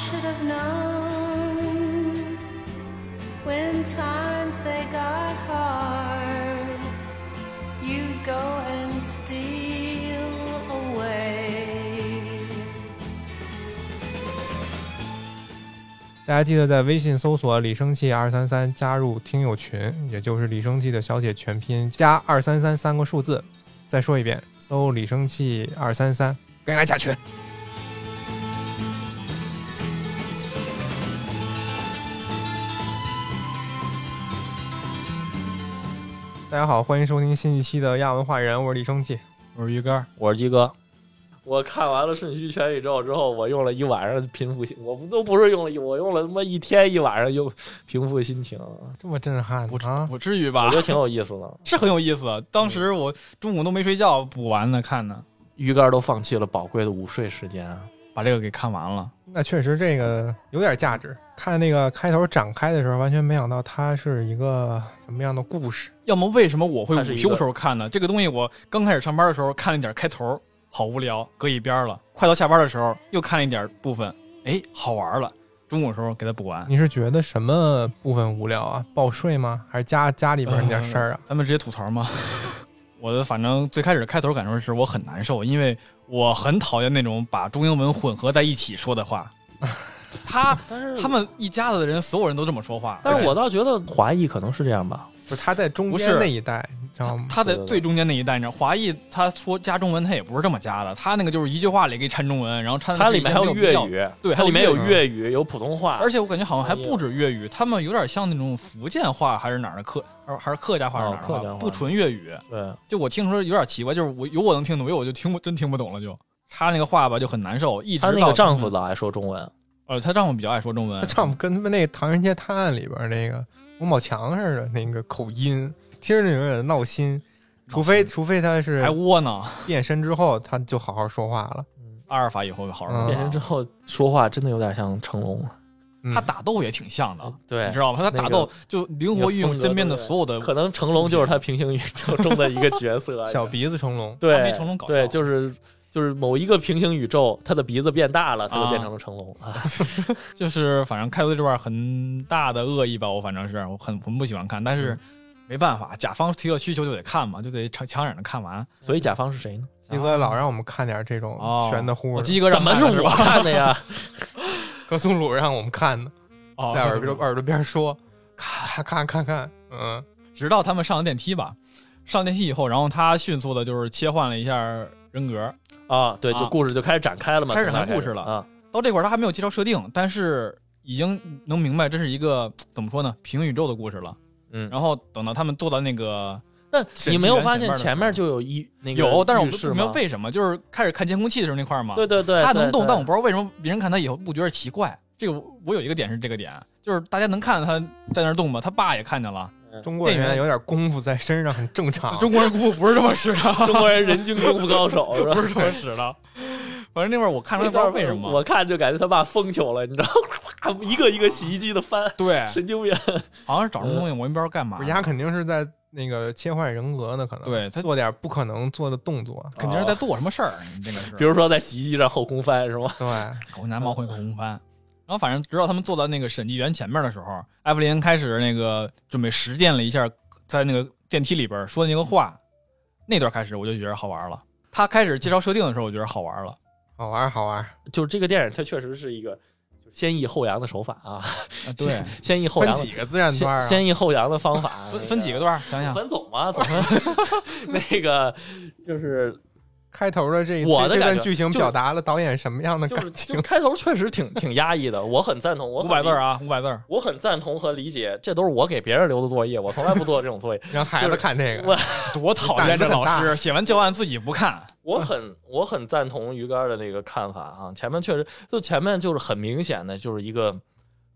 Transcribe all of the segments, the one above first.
should have known when times they got hard, you go and steal away. 大家记得在微信搜索“李生气二三三”加入听友群，也就是李生气的小写全拼加二三三三个数字。再说一遍，搜“李生气二三三”，赶紧来加群。大家好，欢迎收听新一期的亚文化人，我是李生气。我是鱼竿，我是鸡哥。我看完了《瞬息全宇宙》之后，我用了一晚上平复心，我不都不是用了一，我用了他妈一天一晚上用平复心情，这么震撼不至啊！不至于吧我觉？得挺有意思的。是很有意思。当时我中午都没睡觉，补完呢看呢，鱼竿都放弃了宝贵的午睡时间，把这个给看完了。那确实这个有点价值。看那个开头展开的时候，完全没想到它是一个什么样的故事。要么为什么我会午休时候看呢？这个东西我刚开始上班的时候看了一点开头，好无聊，搁一边了。快到下班的时候又看了一点部分，哎，好玩了。中午的时候给它补完。你是觉得什么部分无聊啊？报税吗？还是家家里边那点事儿啊？咱们直接吐槽吗？我的反正最开始开头感受是我很难受，因为我很讨厌那种把中英文混合在一起说的话。他但是他们一家子的人，所有人都这么说话。但是我倒觉得华裔可能是这样吧。不是他在中间那一代，你知道吗？他在最中间那一代，你知道，华裔他说加中文，他也不是这么加的，他那个就是一句话里给掺中文，然后掺的它里面还有粤语，对它里面有粤语，有普通话，而且我感觉好像还不止粤语，他们有点像那种福建话还是哪儿的客，还是客家话还是哪儿的哦客不纯粤语。对，就我听说有点奇怪，就是我有我能听懂，有我就听不真听不懂了就。他那个话吧就很难受，一直她那到个丈夫老爱说中文，呃，她丈夫比较爱说中文她，丈夫跟他们那个《唐人街探案》里边那个王宝强似的那个口音，听着就有点闹心。除非除非他是还窝囊。变身之后，他就好好说话了。阿尔法以后就好好变身之后说话真的有点像成龙，嗯他打斗也挺像的，对你知，道吗？他打斗就灵活运用身边的所有的可能成龙就是他平行宇宙中的一个角色，小鼻子成龙，他对没成龙搞笑对，就是就是某一个平行宇宙，他的鼻子变大了，他就啊变成了成龙啊。就是反正开头这段很大的恶意吧，我反正是我很很不喜欢看，但是没办法，甲方提了需求就得看嘛，就得强强忍着看完。所以甲方是谁呢？鸡哥老让我们看点这种悬，的乎的。我鸡哥怎么是我看的吧？看的呀？格松鲁让我们看的，哦在耳朵耳朵边说，看看看看，嗯，直到他们上了电梯吧，上电梯以后，然后他迅速的就是切换了一下人格。啊，对，就啊故事就开始展开了嘛，开始从那谈故事了啊。到这块儿他还没有介绍设定，但是已经能明白这是一个怎么说呢，平行宇宙的故事了。嗯，然后等到他们坐到那个那你没有发现前面就有一那个有，但是我不不明白为什么，就是开始看监控器的时候那块儿嘛，对对对，他能动，但我不知道为什么别人看他以后不觉得奇怪。这个我有一个点是这个点，就是大家能看到他在那儿动吗？他爸也看见了。中国人有点功夫在身上很正常。中国人功夫不是这么使的，中国人人均功夫高手 是吧？不是这么使的。反正那会儿我看出来不知道为什么，我看就感觉他爸疯球了，你知道，一个一个洗衣机的翻，对，神经病。好像是找什么东西，我也不知道干嘛人家，肯定是在那个切换人格呢，可能对他做点不可能做的动作。肯定是在做什么事儿，你这个是。比如说在洗衣机上后空翻是吗？对，狗男猫会后空翻。然后反正直到他们坐到那个审计员前面的时候，艾弗林开始那个准备实践了一下，在那个电梯里边说的那个话，那段开始我就觉得好玩了。他开始介绍设定的时候，我觉得好玩了。好玩好玩。就是这个电影，它确实是一个先抑后扬的手法啊，啊，对，先抑后扬分几个自然段啊？先先抑后扬的方法，分分几个段，想想。分总嘛，总分 那个就是开头的这一这段剧情表达了导演什么样的感情就？开头确实挺挺压抑的，我很赞同，我，五百字啊，五百字。我很赞同和理解，这都是我给别人留的作业，我从来不做这种作业。让孩子看这我 个，多讨厌这老师，写完教案自己不看。我很我很赞同鱼竿的那个看法啊，前面确实就前面就是很明显的就是一个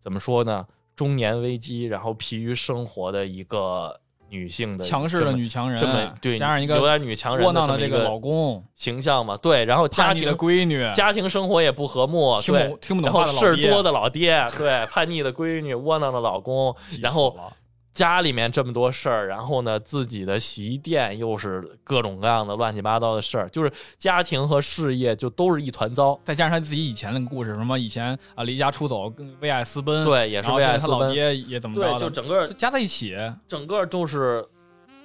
怎么说呢，中年危机，然后疲于生活的一个女性的强势的女强人，这么对加上一个有点女强人的这个老公，形象嘛，对，然后家逆的闺女，家庭生活也不和睦，对听不，听不然后懂话的老爹，事儿多的老爹，对，叛逆的闺女，窝囊的老公，然后了家里面这么多事儿，然后呢，自己的洗衣店又是各种各样的乱七八糟的事儿，就是家庭和事业就都是一团糟。再加上他自己以前那个故事，什么以前啊离家出走，跟为爱私奔，，对，也是为爱私奔他老。爹也怎么着对，就整个就加在一起，整个就是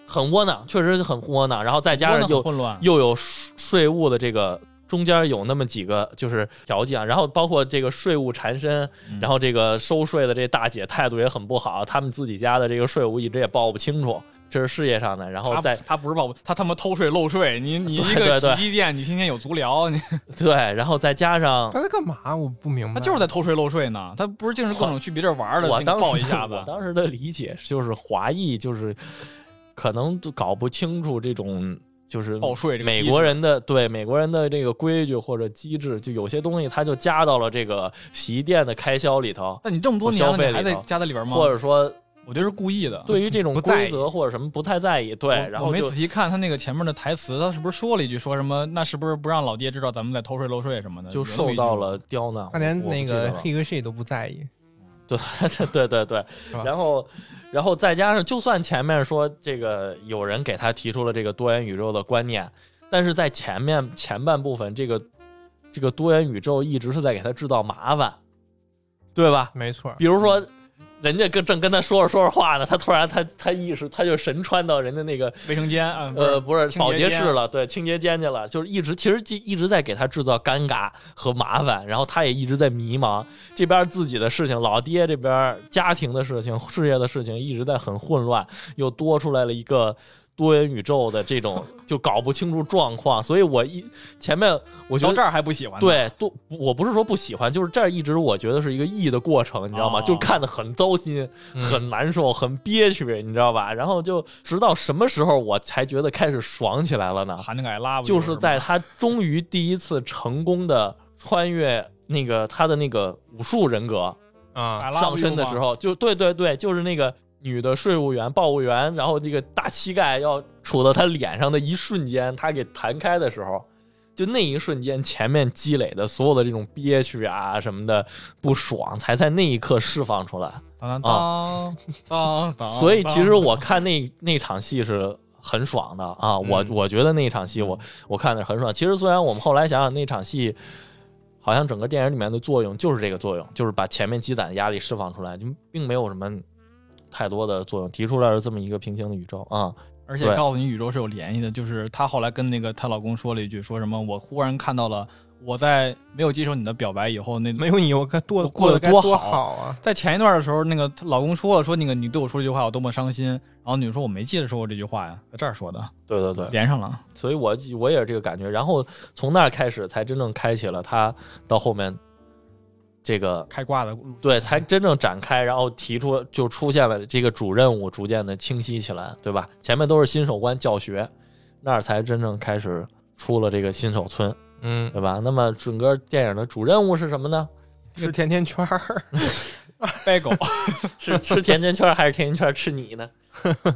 很窝囊，确实是很窝囊。然后再加上又混乱，又有税税务的这个中间有那么几个就是条件，然后包括这个税务缠身，嗯然后这个收税的这大姐态度也很不好，他们自己家的这个税务一直也报不清楚，这是事业上的。然后他再他不是报，他他妈偷税漏税，你你对一个洗衣店，你天天有足疗，你 对，然后再加上他在干嘛？我不明白。他就是在偷税漏税呢，他不是净是各种去别地儿玩的，我当时报一下子我，当时的理解就是华裔就是可能都搞不清楚这种就是报税这个机制美国人的对美国人的这个规矩或者机制，就有些东西他就加到了这个洗衣店的开销里头，那你这么多年，消费你还在加在里边吗？或者说我觉得是故意的。对于这种规则或者什么不太在意，对，我我没然后就仔细看他那个前面的台词，他是不是说了一句说什么？那是不是不让老爹知道咱们在偷税漏税什么的？就受到了刁难。他连那个 he 和 she 都不在意。对 对对对对，然后然后再加上，就算前面说这个有人给他提出了这个多元宇宙的观念，但是在前面前半部分，这个这个多元宇宙一直是在给他制造麻烦，对吧？没错，比如说。人家跟正跟他说着说着话呢，他突然他他意识他就神穿到人家那个卫生间啊，呃，不是保洁室了，对，清洁间。去了，就是一直其实一一直在给他制造尴尬和麻烦，然后他也一直在迷茫，这边自己的事情，老爹这边家庭的事情、事业的事情一直在很混乱，又多出来了一个多元宇宙的这种，就搞不清楚状况，所以我一前面我觉得这儿还不喜欢。对，都我不是说不喜欢，就是这儿一直我觉得是一个译的过程，你知道吗？哦就看得很糟心，嗯很难受，很憋屈，你知道吧？然后就直到什么时候我才觉得开始爽起来了呢？就是在他终于第一次成功的穿越那个他的那个武术人格上身的时候，就对对对，就是那个女的税务员、报务员，然后这个大膝盖要杵到他脸上的一瞬间，他给弹开的时候，就那一瞬间，前面积累的所有的这种憋屈啊什么的不爽，才在那一刻释放出来。当当当当，所以其实我看那那场戏是很爽的啊，我嗯我觉得那场戏我我看的很爽。其实虽然我们后来想想那场戏，好像整个电影里面的作用就是这个作用，就是把前面积攒的压力释放出来，就并没有什么太多的作用，提出来了这么一个平行的宇宙啊。而且告诉你宇宙是有联系的，就是她后来跟那个她老公说了一句，说什么我忽然看到了我在没有接受你的表白以后，那没有你我该多过得多多好好啊！在前一段的时候，那个她老公说了，说那个你对我说这句话，我多么伤心。然后女的说我没记得说过这句话呀，在这儿说的，对对对，连上了。所以我我也是这个感觉。然后从那儿开始，才真正开启了她到后面这个开挂的对，才真正展开，然后提出就出现了这个主任务，逐渐的清晰起来，对吧？前面都是新手关教学，那儿才真正开始出了这个新手村，嗯，对吧？那么整个电影的主任务是什么呢？吃甜甜圈儿，掰狗，是吃甜甜圈还是甜甜圈吃你呢？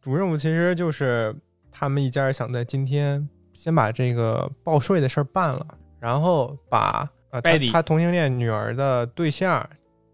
主任务其实就是他们一家想在今天先把这个报税的事儿办了，然后把呃他他同性恋女儿的对象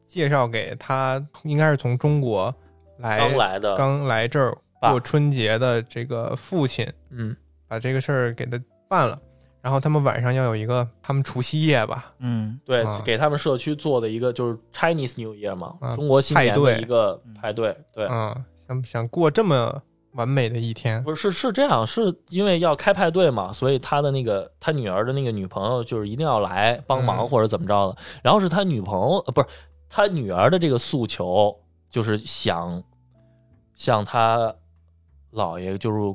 介绍给他，应该是从中国来刚来的，刚来这儿过春节的这个父亲，嗯，把这个事儿给他办了。然后他们晚上要有一个他们除夕夜吧，嗯，对，啊给他们社区做的一个就是 Chinese New Year 嘛，啊中国新年的一个派对，对。嗯，想想过这么完美的一天，不是是是这样，是因为要开派对嘛，所以他的那个他女儿的那个女朋友就是一定要来帮忙嗯或者怎么着的。然后是他女朋友呃不是他女儿的这个诉求，就是想向他姥爷就是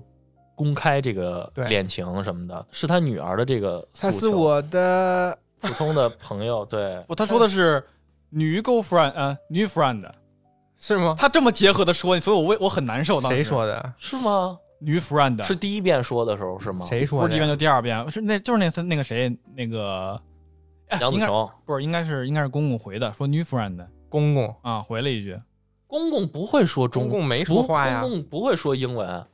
公开这个恋情什么的，是他女儿的这个诉求。他是我的普通的朋友，对不，他说的是女 girlfriend，呃，女 friend，是吗？他这么结合的说，所以我为我很难受。当时谁说的？是吗？女 friend 是第一遍说的时候是吗？谁说的？不是第一遍就第二遍，是那就是那那个谁那个，杨子琼不是应该是应该是公公回的，说女 friend 公公，啊，回了一句，公公不会说中公公没说不话呀公公不会说英文。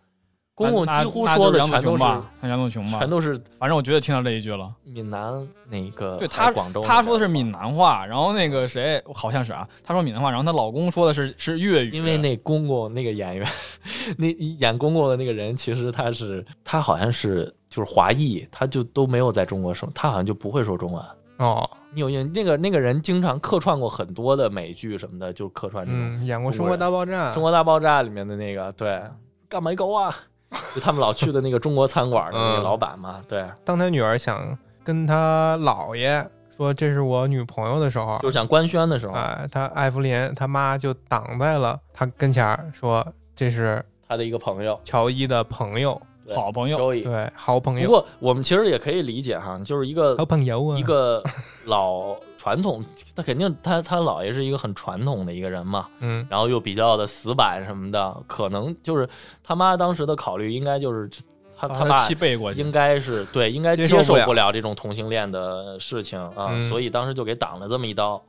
公公几乎说的全都是紫琼吧，杨紫琼吧，全都是反正我觉得听到这一句了。闽南那个，对他广州，他说的是闽南话，然后那个谁好像是啊，他说闽南话，然后她老公说的是是粤语，因为那公公那个演员，那 演公公的那个人，其实他是他好像是就是华裔，他就都没有在中国生，他好像就不会说中文。哦，你有印那个那个人经常客串过很多的美剧什么的，就客串这种嗯，演过《生活中国大爆炸《生》，活大爆炸》里面的那个，对，干没狗啊，就他们老去的那个中国餐馆的那个嗯。老板嘛，对，当他女儿想跟他姥爷说这是我女朋友的时候，就是想官宣的时候，哎，他艾弗琳他妈就挡在了他跟前儿，说这是他的一个朋友，乔伊的朋友，好朋友。对，好朋友，不过我们其实也可以理解哈，就是一个好朋友啊，一个 老传统，他肯定他他姥爷是一个很传统的一个人嘛，嗯。然后又比较的死板什么的，可能就是他妈当时的考虑应该就是他他爸应该是 对应该接受不了接受不了这种同性恋的事情啊，嗯。所以当时就给挡了这么一刀。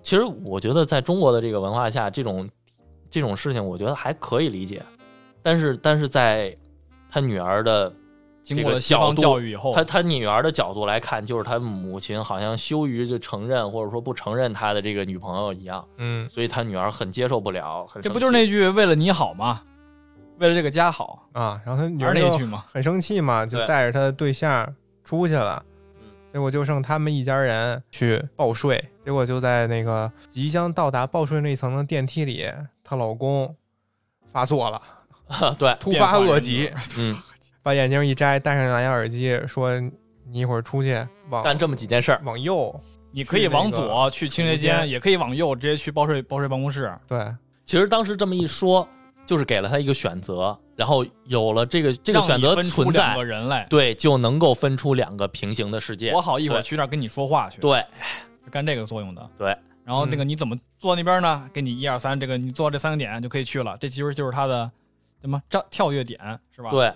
其实我觉得在中国的这个文化下，这种这种事情我觉得还可以理解，但是但是在他女儿的经过了西方教育以后他，他女儿的角度来看，就是他母亲好像羞于就承认或者说不承认他的这个女朋友一样，嗯所以他女儿很接受不了，很这不就是那句为了你好吗？为了这个家好，啊，然后他女儿那句嘛。很生气嘛，就带着他的对象出去了嗯，结果就剩他们一家人去报税，结果就在那个即将到达报税那一层的电梯里，她老公发作了，对，突发恶疾，嗯，把眼镜一摘，戴上蓝牙耳机，说你一会儿出去往干这么几件事儿，往右，你可以往左去清洁间间，也可以往右直接去报税报税办公室。对，其实当时这么一说，就是给了他一个选择，然后有了这个这个选择你分出存在两个，人来，对，就能够分出两个平行的世界我。好一会儿去那儿跟你说话去，对，是干这个作用的。对，然后那个嗯你怎么坐那边呢？给你一二三，这个你做这三个点就可以去了。这其实就是它的什么跳跳跃点是吧？对，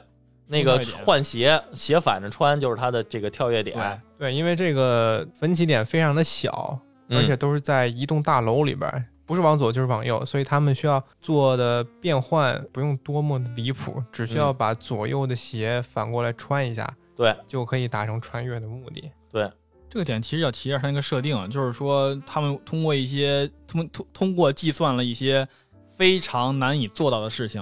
那个换鞋鞋反着穿就是他的这个跳跃点，对，因为这个分歧点非常的小，而且嗯都是在一栋大楼里边儿，不是往左就是往右，所以他们需要做的变换不用多么的离谱，只需要把左右的鞋反过来穿一下，对，就可以达成穿越的目的。对。这个点其实要提一下它那个设定，就是说他们通过一些通通通过计算了一些非常难以做到的事情，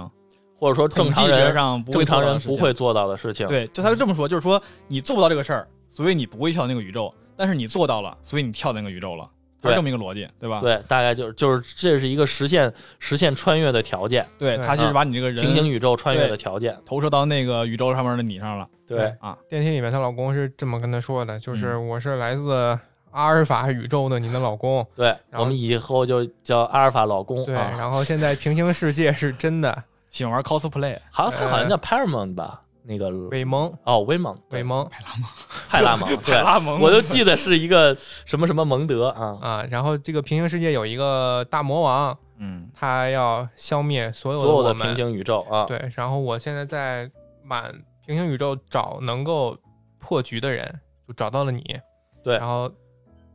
或者说正统计学常人上不会正常人做到的事情不会做到的事情。对，就他就这么说，就是说你做不到这个事儿，所以你不会跳那个宇宙，但是你做到了，所以你跳那个宇宙了，是这么一个逻辑，对吧？对，大概就是就是这是一个实现实现穿越的条件，对，对它就是把你这个人平行宇宙穿越对的条件。投射到那个宇宙上面的你上了。对，啊，电梯里面她老公是这么跟她说的，就是嗯我是来自阿尔法宇宙的你的老公，对，我们以后就叫阿尔法老公对，啊，然后现在平行世界是真的，喜欢玩 cosplay，好像他好像叫 Paramount 吧，那个威蒙。哦，威蒙，威蒙。派拉蒙，派，拉蒙派拉蒙。我就记得是一个什么什么蒙德啊，啊，然后这个平行世界有一个大魔王，嗯，他要消灭所有所有的平行宇宙啊，对，然后我现在在满平行宇宙找能够破局的人，就找到了你。对。然后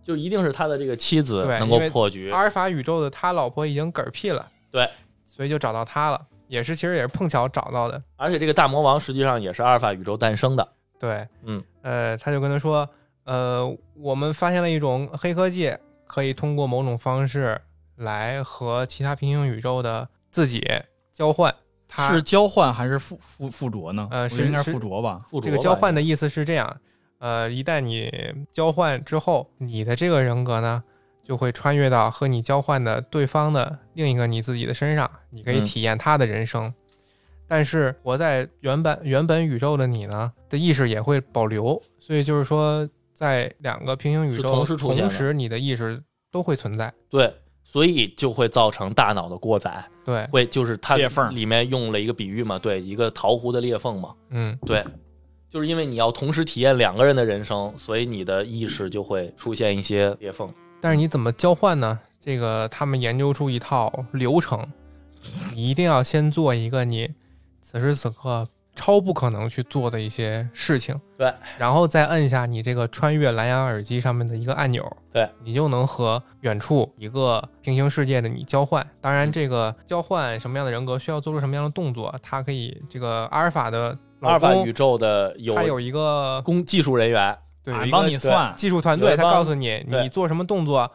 就一定是他的这个妻子能够破局。阿，尔法宇宙的他老婆已经嗝屁了，对，所以就找到他了，也是其实也是碰巧找到的。而且这个大魔王实际上也是阿尔法宇宙诞生的，对，嗯，呃，他就跟他说，呃，我们发现了一种黑科技，可以通过某种方式来和其他平行宇宙的自己交换。他是交换还是附附附着呢？呃是应该附着吧。附着这个交换的的意思是这样，呃，一旦你交换之后，你的这个人格呢，就会穿越到和你交换的对方的另一个你自己的身上，你可以嗯体验他的人生。但是活在原本原本宇宙的你呢的意识也会保留，所以就是说，在两个平行宇宙同时出现的同时你的意识都会存在。对，所以就会造成大脑的过载，对，会就是它裂缝里面用了一个比喻嘛，对，一个桃核的裂缝嘛，嗯，对，就是因为你要同时体验两个人的人生，所以你的意识就会出现一些裂缝。但是你怎么交换呢？这个他们研究出一套流程，你一定要先做一个你此时此刻超不可能去做的一些事情。对，然后再摁下你这个穿越蓝牙耳机上面的一个按钮，对你就能和远处一个平行世界的你交换。当然，嗯这个交换什么样的人格需要做出什么样的动作，它可以这个阿尔法的阿尔法宇宙的有它有一个工技术人员，俺对有一个帮你算，技术团队，他告诉你你做什么动作，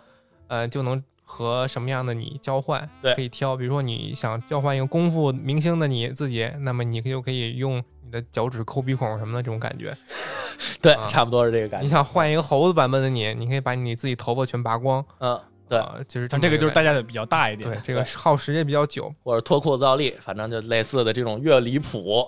呃，就能和什么样的你交换，对可以挑。比如说你想交换一个功夫明星的你自己，那么你就可以用你的脚趾抠鼻孔什么的这种感觉。对，啊差不多是这个感觉。你想换一个猴子版本的你，你可以把你自己头发全拔光。嗯，对啊就是但这个就是大大家的比较大一点。对这个耗时间比较久。或者脱裤子倒立，反正就类似的这种越离谱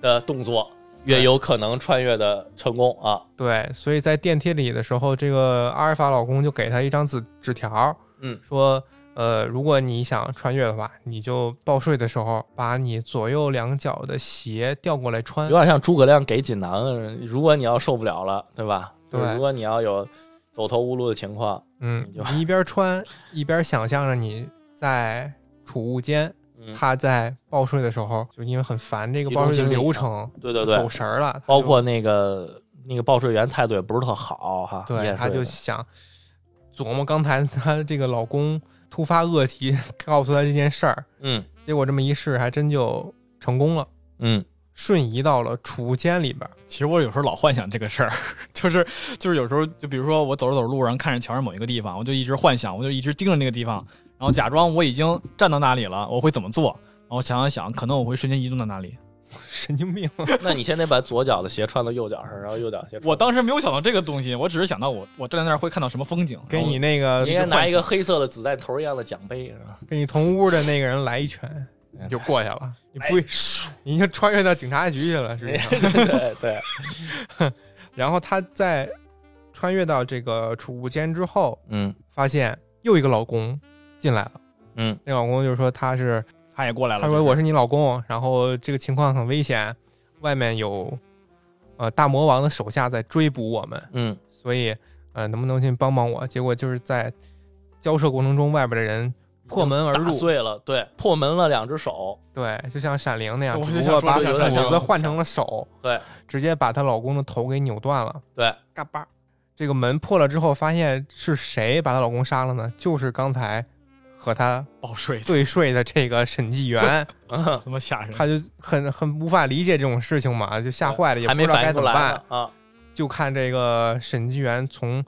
的动作，越有可能穿越的成功啊。对，所以在电梯里的时候，这个阿尔法老公就给他一张纸纸条，嗯，说，呃，如果你想穿越的话，你就报税的时候把你左右两脚的鞋调过来穿有。点像诸葛亮给锦囊，如果你要受不了了，对吧？对如果你要有走投无路的情况，嗯你，你一边穿一边想象着你在储物间，嗯，他在报税的时候，就因为很烦这个报税的流程，对对对。走，神儿了，包括那个那个报税员态度也不是特好哈，对，他就想琢磨刚才他这个老公突发恶疾告诉他这件事儿，嗯。结果这么一试，还真就成功了，嗯。瞬移到了储物间里边儿。其实我有时候老幻想这个事儿，就是就是有时候就比如说我走着走着路上看着墙上某一个地方，我就一直幻想，我就一直盯着那个地方，然后假装我已经站到那里了，我会怎么做？然后想了想，可能我会瞬间移动到那里。神经病！那你先得把左脚的鞋穿到右脚上，然后右脚鞋。我当时没有想到这个东西，我只是想到我我站在那儿会看到什么风景。给你那个你应该拿一个黑色的子弹头一样的奖杯，是吧？跟你同屋的那个人来一拳，你就过去了。你不会，你就穿越到警察局去了，是际上。对对，然后他在穿越到这个储物间之后，嗯发现又一个老公进来了。嗯那老公就说他是，他也过来了，他说我是你老公，然后这个情况很危险，外面有呃大魔王的手下在追捕我们，嗯所以呃能不能先帮帮我？结果就是在交涉过程中，外边的人破门而打入，碎了，对，破门了两只手，对，就像闪灵那样，我就只不过把想说这个有点像斧子换成了手，对，直接把她老公的头给扭断了。对，嘎巴，这个门破了之后，发现是谁把她老公杀了呢？就是刚才和他报税对税的这个审计员，啊他妈吓人。他就很很无法理解这种事情嘛，就吓坏了，也不知道该怎么办。啊，就看这个审计员从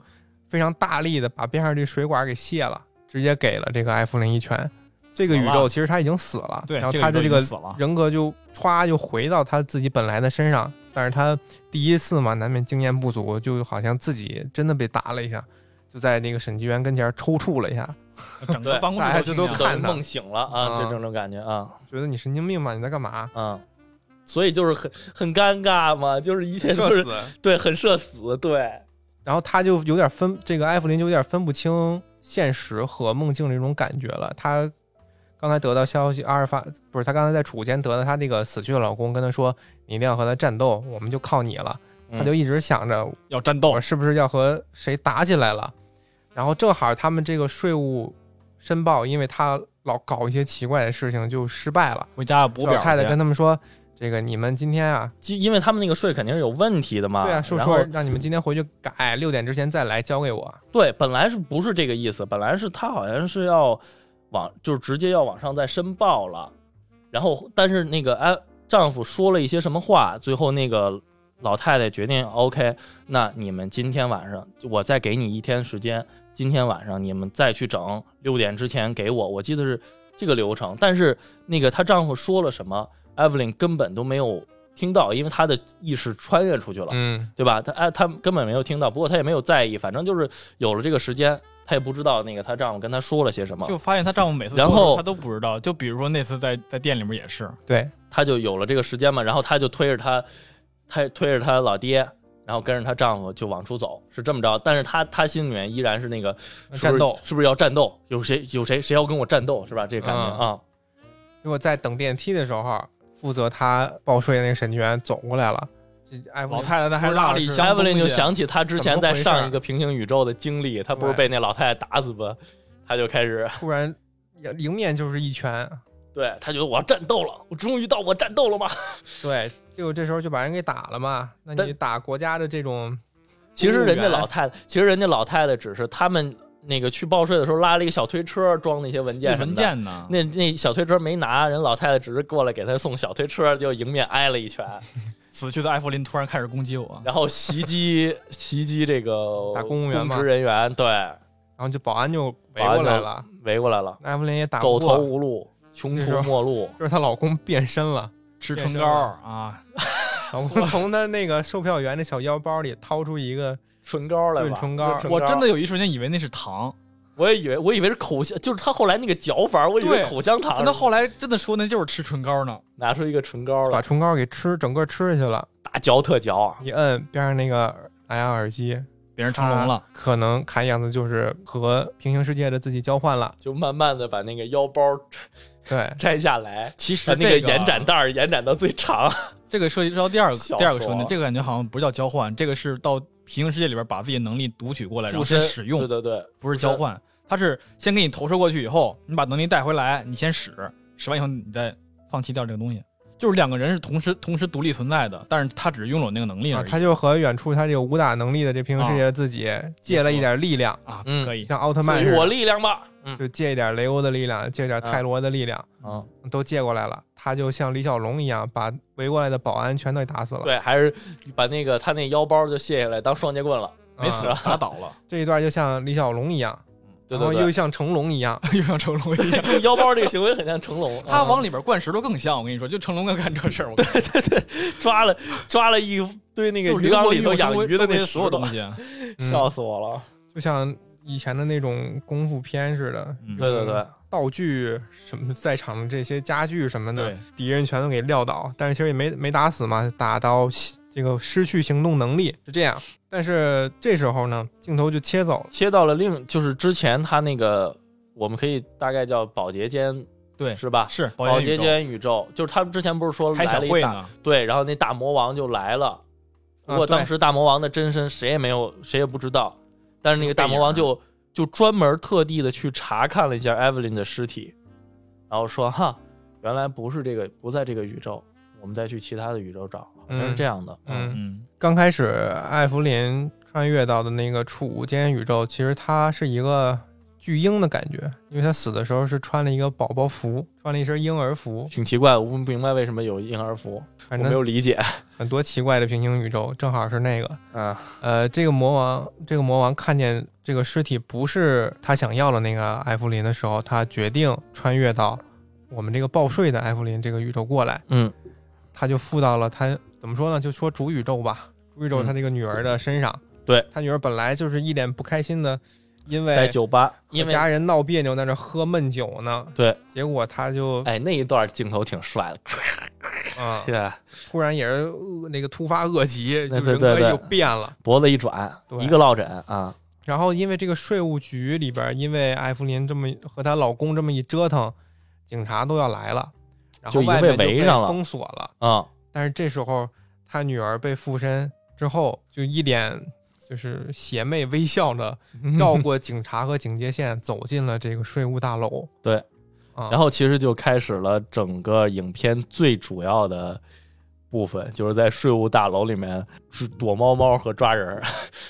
非常大力的把边上这水管给卸了，直接给了这个艾弗林一拳。这个宇宙其实他已经死了，对然后他的这个人格就歘就回到他自己本来的身上，但是他第一次嘛，难免经验不足，就好像自己真的被打了一下，就在那个审计员跟前抽搐了一下，对整个办公室都看梦醒了啊，啊就这种感觉啊，觉得你神经病吧？你在干嘛？嗯，所以就是很很尴尬嘛，就是一切都是。对，很社死，对，然后他就有点分，这个艾弗林就有点分不清现实和梦境这种感觉了。他刚才得到消息，阿尔法不是他刚才在储物间得到他那个死去的老公跟他说，你一定要和他战斗，我们就靠你了。嗯他就一直想着要战斗我，是不是要和谁打起来了？然后正好他们这个税务申报，因为他老搞一些奇怪的事情，就失败了。回家补表老太太跟他们说，这个你们今天啊，因因为他们那个税肯定是有问题的嘛，对啊，说说让你们今天回去改，六点之前再来交给我。对，本来是不是这个意思？本来是他好像是要往，就是直接要往上再申报了，然后但是那个哎，丈夫说了一些什么话，最后那个老太太决定 OK，那你们今天晚上我再给你一天时间，今天晚上你们再去整，六点之前给我，我记得是这个流程。但是那个她丈夫说了什么，Evelyn 根本都没有听到，因为她的意识穿越出去了。嗯，对吧？她哎，她根本没有听到，不过她也没有在意，反正就是有了这个时间，她也不知道那个她丈夫跟她说了些什么，就发现她丈夫每次然后她都不知道。就比如说那次在在店里面也是，对，她就有了这个时间嘛，然后她就推着她，她推着她老爹，然后跟着她丈夫就往出走，是这么着。但是她她心里面依然是那个是是战斗是不是要战斗？有谁有谁谁要跟我战斗是吧？这个感觉嗯啊，结果在等电梯的时候，负责她报税的那个审计员走过来了，这老太太她还拉了一箱艾弗琳就想起她之前在上一个平行宇宙的经历，她不是被那老太太打死吧？她就开始突然迎面就是一拳，对他觉得我要战斗了，我终于到我战斗了吗？对，结果这时候就把人给打了嘛。那你打国家的这种，其实人家老太太，其实人家老太太只是他们那个去报税的时候拉了一个小推车，装那些文件文什么的。件呢？那那小推车没拿，人老太太只是过来给他送小推车，就迎面挨了一拳，死去的艾弗林突然开始攻击我，然后袭击袭击这个 打公务员嘛公职人员，对，然后就保安就围过来了，围过来了，艾弗林也打走投，无路，穷途末路。就是她老公变身了，吃唇膏啊，老公从他那个售票员的小腰包里掏出一个，唇膏来吧，润唇膏我真的，有一瞬间以为那是糖，我也以为，我以为是口香，就是他后来那个嚼法，我以为口香糖。那后来真的说那就是吃唇膏呢。拿出一个唇膏来，把唇膏给吃，整个吃下去了。大嚼特嚼，一摁边上那个蓝牙耳机，变成成龙了，可能看样子就是和平行世界的自己交换了。就慢慢的把那个腰包对，摘下来，其实把那个延展带儿延展到最长。这个涉及到第二个第二个说呢，这个感觉好像不是叫交换，这个是到平行世界里边把自己的能力读取过来，然后先使用对，对对，不是交换，它是先给你投射过去以后，你把能力带回来，你先使，使完以后你再放弃掉这个东西。就是两个人是同时同时独立存在的，但是他只是拥有那个能力而已。啊他就和远处他这个武打能力的这平行世界的自己借了一点力量，啊，嗯可以。像奥特曼似给我，力量吧。嗯就借一点雷欧的力量，借一点泰罗的力量，嗯，都借过来了。他就像李小龙一样，把围过来的保安全都给打死了。对，还是把那个他那腰包就卸下来当双截棍了。没死啊，打倒了，这一段就像李小龙一样，对对对，然后又像成龙一样。又像成龙一样。用腰包这个行为很像成龙，他往里里边灌石头更像，我跟你说，就成龙该干这事儿。我抓了抓了一堆那个就是鱼缸里头养鱼的那所有东西，西。嗯笑死我了。就像以前的那种功夫片似的，嗯对对对，道具什么在场的这些家具什么的，敌人全都给撂倒，但是其实也没没打死嘛，打到这个失去行动能力是这样。但是这时候呢，镜头就切走了，切到了另就是之前他那个，我们可以大概叫保洁间，对是吧？是保洁保洁间宇宙，就是他们之前不是说开来了一大小会呢，对，然后那大魔王就来了。不过当时大魔王的真身谁也没有，谁也不知道。但是那个大魔王就就专门特地的去查看了一下 Evelyn 的尸体，然后说哈，原来不是这个，不在这个宇宙，我们再去其他的宇宙找，好像是嗯这样的。嗯嗯，刚开始艾弗林穿越到的那个储物间宇宙，其实它是一个巨婴的感觉，因为他死的时候是穿了一个宝宝服，穿了一身婴儿服，挺奇怪，我不明白为什么有婴儿服，反正没有理解。很多奇怪的平行宇宙，正好是那个。嗯，呃，这个魔王，这个魔王看见这个尸体不是他想要的那个艾弗林的时候，他决定穿越到我们这个报税的艾弗林这个宇宙过来。嗯，他就附到了他怎么说呢？就说主宇宙吧，主宇宙嗯他那个女儿的身上。对他女儿本来就是一脸不开心的，因为在酒吧，和因为家人闹别扭，在那喝闷酒呢。对，结果他就哎那一段镜头挺帅的，嗯、对？突然也是呃那个突发恶疾，就人格又变了。脖子一转，一个落枕啊，然后因为这个税务局里边，因为艾弗林这么和她老公这么一折腾，警察都要来了，然后外面就围上了封锁了。啊，但是这时候，她女儿被附身之后，就一脸就是邪魅微笑着绕过警察和警戒线，走进了这个税务大楼。对啊，然后其实就开始了整个影片最主要的部分，就是在税务大楼里面是躲猫猫和抓人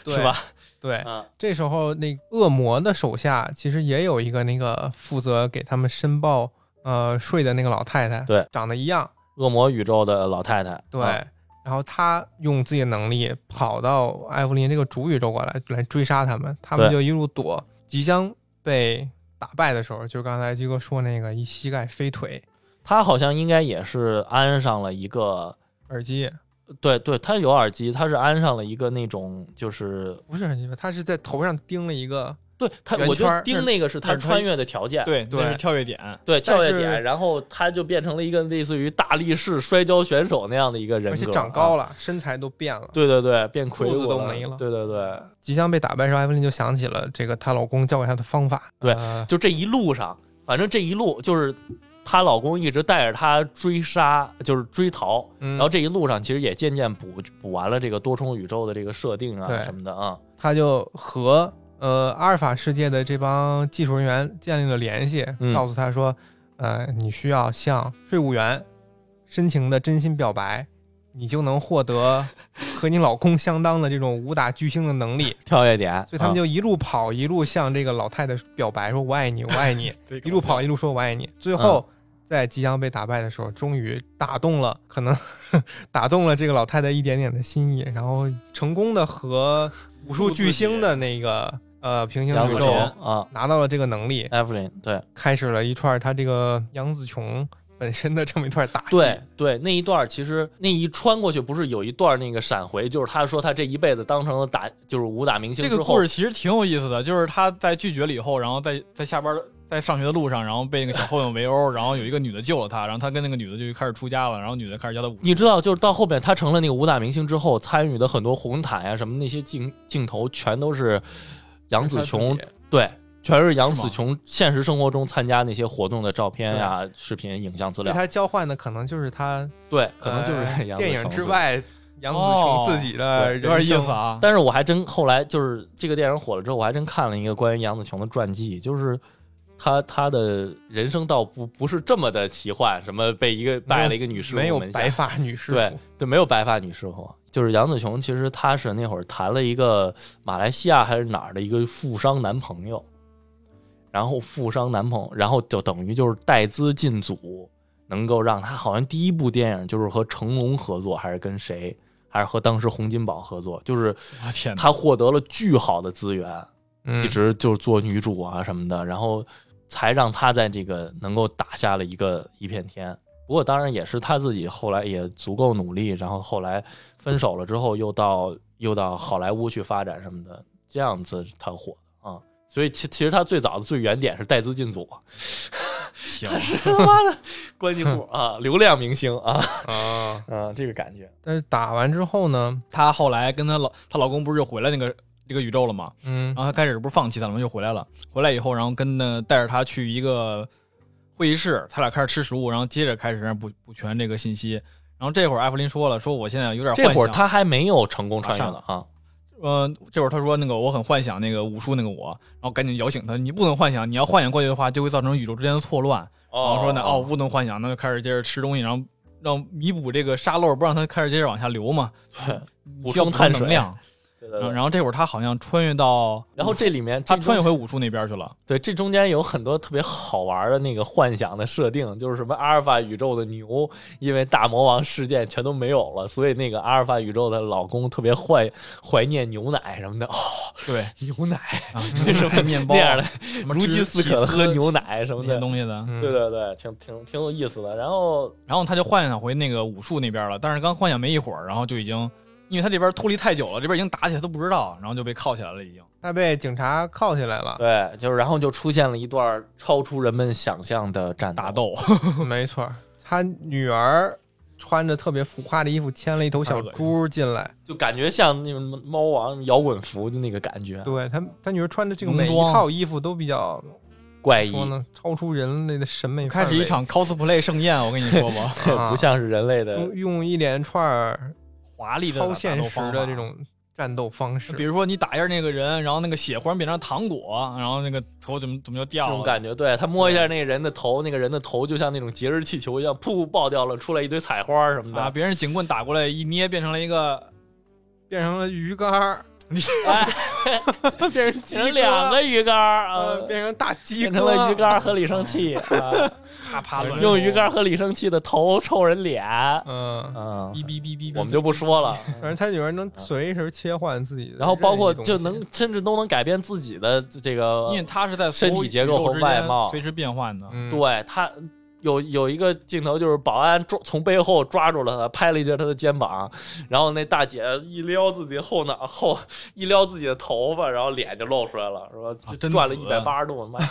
是吧？？对，啊，这时候那恶魔的手下其实也有一个那个负责给他们申报呃税的那个老太太，对，长得一样，恶魔宇宙的老太太，对。啊然后他用自己的能力跑到艾弗林这个主宇宙过来，来追杀他们。他们就一路躲，即将被打败的时候，就刚才鸡哥说那个一膝盖飞腿他好像应该也是安上了一个，耳机，对对，他有耳机，他是安上了一个那种就是。不是耳机吧？他是在头上钉了一个，对他，我觉得圈儿钉那个是他穿越的条件，对对那是跳跃点，对跳跃点，然后他就变成了一个类似于大力士摔跤选手那样的一个人格，而且长高了，了，身材都变了。对对对，变魁裤子梧了都没了对对对，即将被打败时候，艾弗林就想起了这个她老公教给她的方法。对呃就这一路上，反正这一路就是她老公一直带着她追杀，就是追逃，嗯然后这一路上其实也渐渐补补完了这个多重宇宙的这个设定啊什么的啊，他就和呃阿尔法世界的这帮技术人员建立了联系，嗯告诉他说，呃，你需要向税务员深情的真心表白，你就能获得和你老公相当的这种武打巨星的能力。跳跃点，所以他们啊就一路跑，一路向这个老太太表白，说“我爱你，我爱你 ”，一路跑，一路说“我爱你”。最后，在即将被打败的时候，终于打动了，可能 打动了这个老太太一点点的心意，然后成功的和武术巨星的那个呃平行宇宙啊拿到了这个能力，，Evelyn，对开始了一串他这个杨紫琼本身的这么一段打戏。对对，那一段其实那一穿过去，不是有一段那个闪回，就是他说他这一辈子当成了打就是武打明星这个故事其实挺有意思的，就是他在拒绝了以后，然后在在下班在上学的路上，然后被那个小混混围殴，然后有一个女的救了他，然后他跟那个女的就开始出家了，然后女的开始教他武。你知道，就是到后面他成了那个武打明星之后，参与的很多红毯呀、什么那些镜镜头，全都是杨紫琼对，全是杨紫琼现实生活中参加那些活动的照片呀、视频、影像资料。对他交换的可能就是他对，可能就是电影。之外杨紫琼自己的人有点意生思啊，但是我还真后来就是这个电影火了之后，我还真看了一个关于杨紫琼的传记，就是她她的人生倒不不是这么的奇幻，什么被一个拜了一个女师傅没有白发女师对傅，对，没有白发女师傅，就是杨紫琼。其实她是那会儿谈了一个马来西亚还是哪儿的一个富商男朋友，然后富商男朋友，然后就等于就是带资进组，能够让她好像第一部电影就是和成龙合作，还是跟谁，还是和当时洪金宝合作，就是我天哪！她获得了巨好的资源，嗯一直就是做女主啊什么的，然后才让他在这个能够打下了一个一片天。不过当然也是他自己后来也足够努力，然后后来分手了之后又到又到好莱坞去发展什么的，这样子他火的啊。所以其其实他最早的最原点是带资进组，他是，他妈的 关系户啊，流量明星啊啊。啊，这个感觉。但是打完之后呢，她后来跟她老她老公不是又回来那个这个宇宙了嘛？嗯然后他开始不是放弃他了吗？又回来了。回来以后，然后跟那带着他去一个会议室，他俩开始吃食物，然后接着开始补补全这个信息。然后这会儿艾弗林说了，说我现在有点幻想。这会儿他还没有成功穿越呢啊，呃，这会儿他说那个我很幻想那个武术那个我，然后赶紧摇醒他，你不能幻想，你要幻想过去的话，就会造成宇宙之间的错乱。然后说呢，哦，不能幻想，那就开始接着吃东西，然后让弥补这个沙漏，不让它开始接着往下流嘛，对，补需要充碳量。对对对然后这会儿他好像穿越到，然后这里面他穿越回武术那边去了。对，这中间有很多特别好玩的那个幻想的设定，就是什么阿尔法宇宙的牛因为大魔王事件全都没有了，所以那个阿尔法宇宙的老公特别怀怀念牛奶什么的。哦，对 牛奶 什么 面包那样的什么如饥似渴的喝牛奶什么的？东西的。嗯对对对，挺挺挺有意思的。然后然后他就幻想回那个武术那边了，但是刚幻想没一会儿，然后就已经，因为他这边脱离太久了，这边已经打起来都不知道，然后就被铐起来了，已经。他被警察铐起来了。对，就是然后就出现了一段超出人们想象的战打斗 没错，他女儿穿着特别浮夸的衣服，牵了一头小猪进来。就感觉像那种猫王摇滚服的那个感觉，对他，他女儿穿的这个每一套衣服都比较怪异，呢，超出人类的审美开。始一场 cosplay 盛宴，我跟你说吧，这啊不像是人类的用用一连串儿华丽的超现实的这。种战斗方式。比如说你打一下那个人，然后那个血忽然变成糖果，然后那个头怎么怎么就掉了？种感觉。对他摸一下那个人的头，那个人的头就像那种节日气球一样，噗爆掉了，出来一堆彩花什么的。啊！别人警棍打过来一捏，变成了一个变成了鱼竿儿，哎，变成两个鱼竿变成大鸡变哥，成了鱼竿儿和李生气 啊，啪啪乱用鱼竿儿和李生气的头抽人脸。嗯，嗯，哔哔哔哔哔，我们就不说了。反正他女儿能随时切换自己然后包括就能甚至都能改变自己的这个因为他是在身体结构和外貌随时变换的。嗯，对他有有一个镜头，就是保安抓从背后抓住了他，拍了一下他的肩膀，然后那大姐一撩自己后脑后一撩自己的头发，然后脸就露出来了，是吧？就真转了一百八十度，妈呀！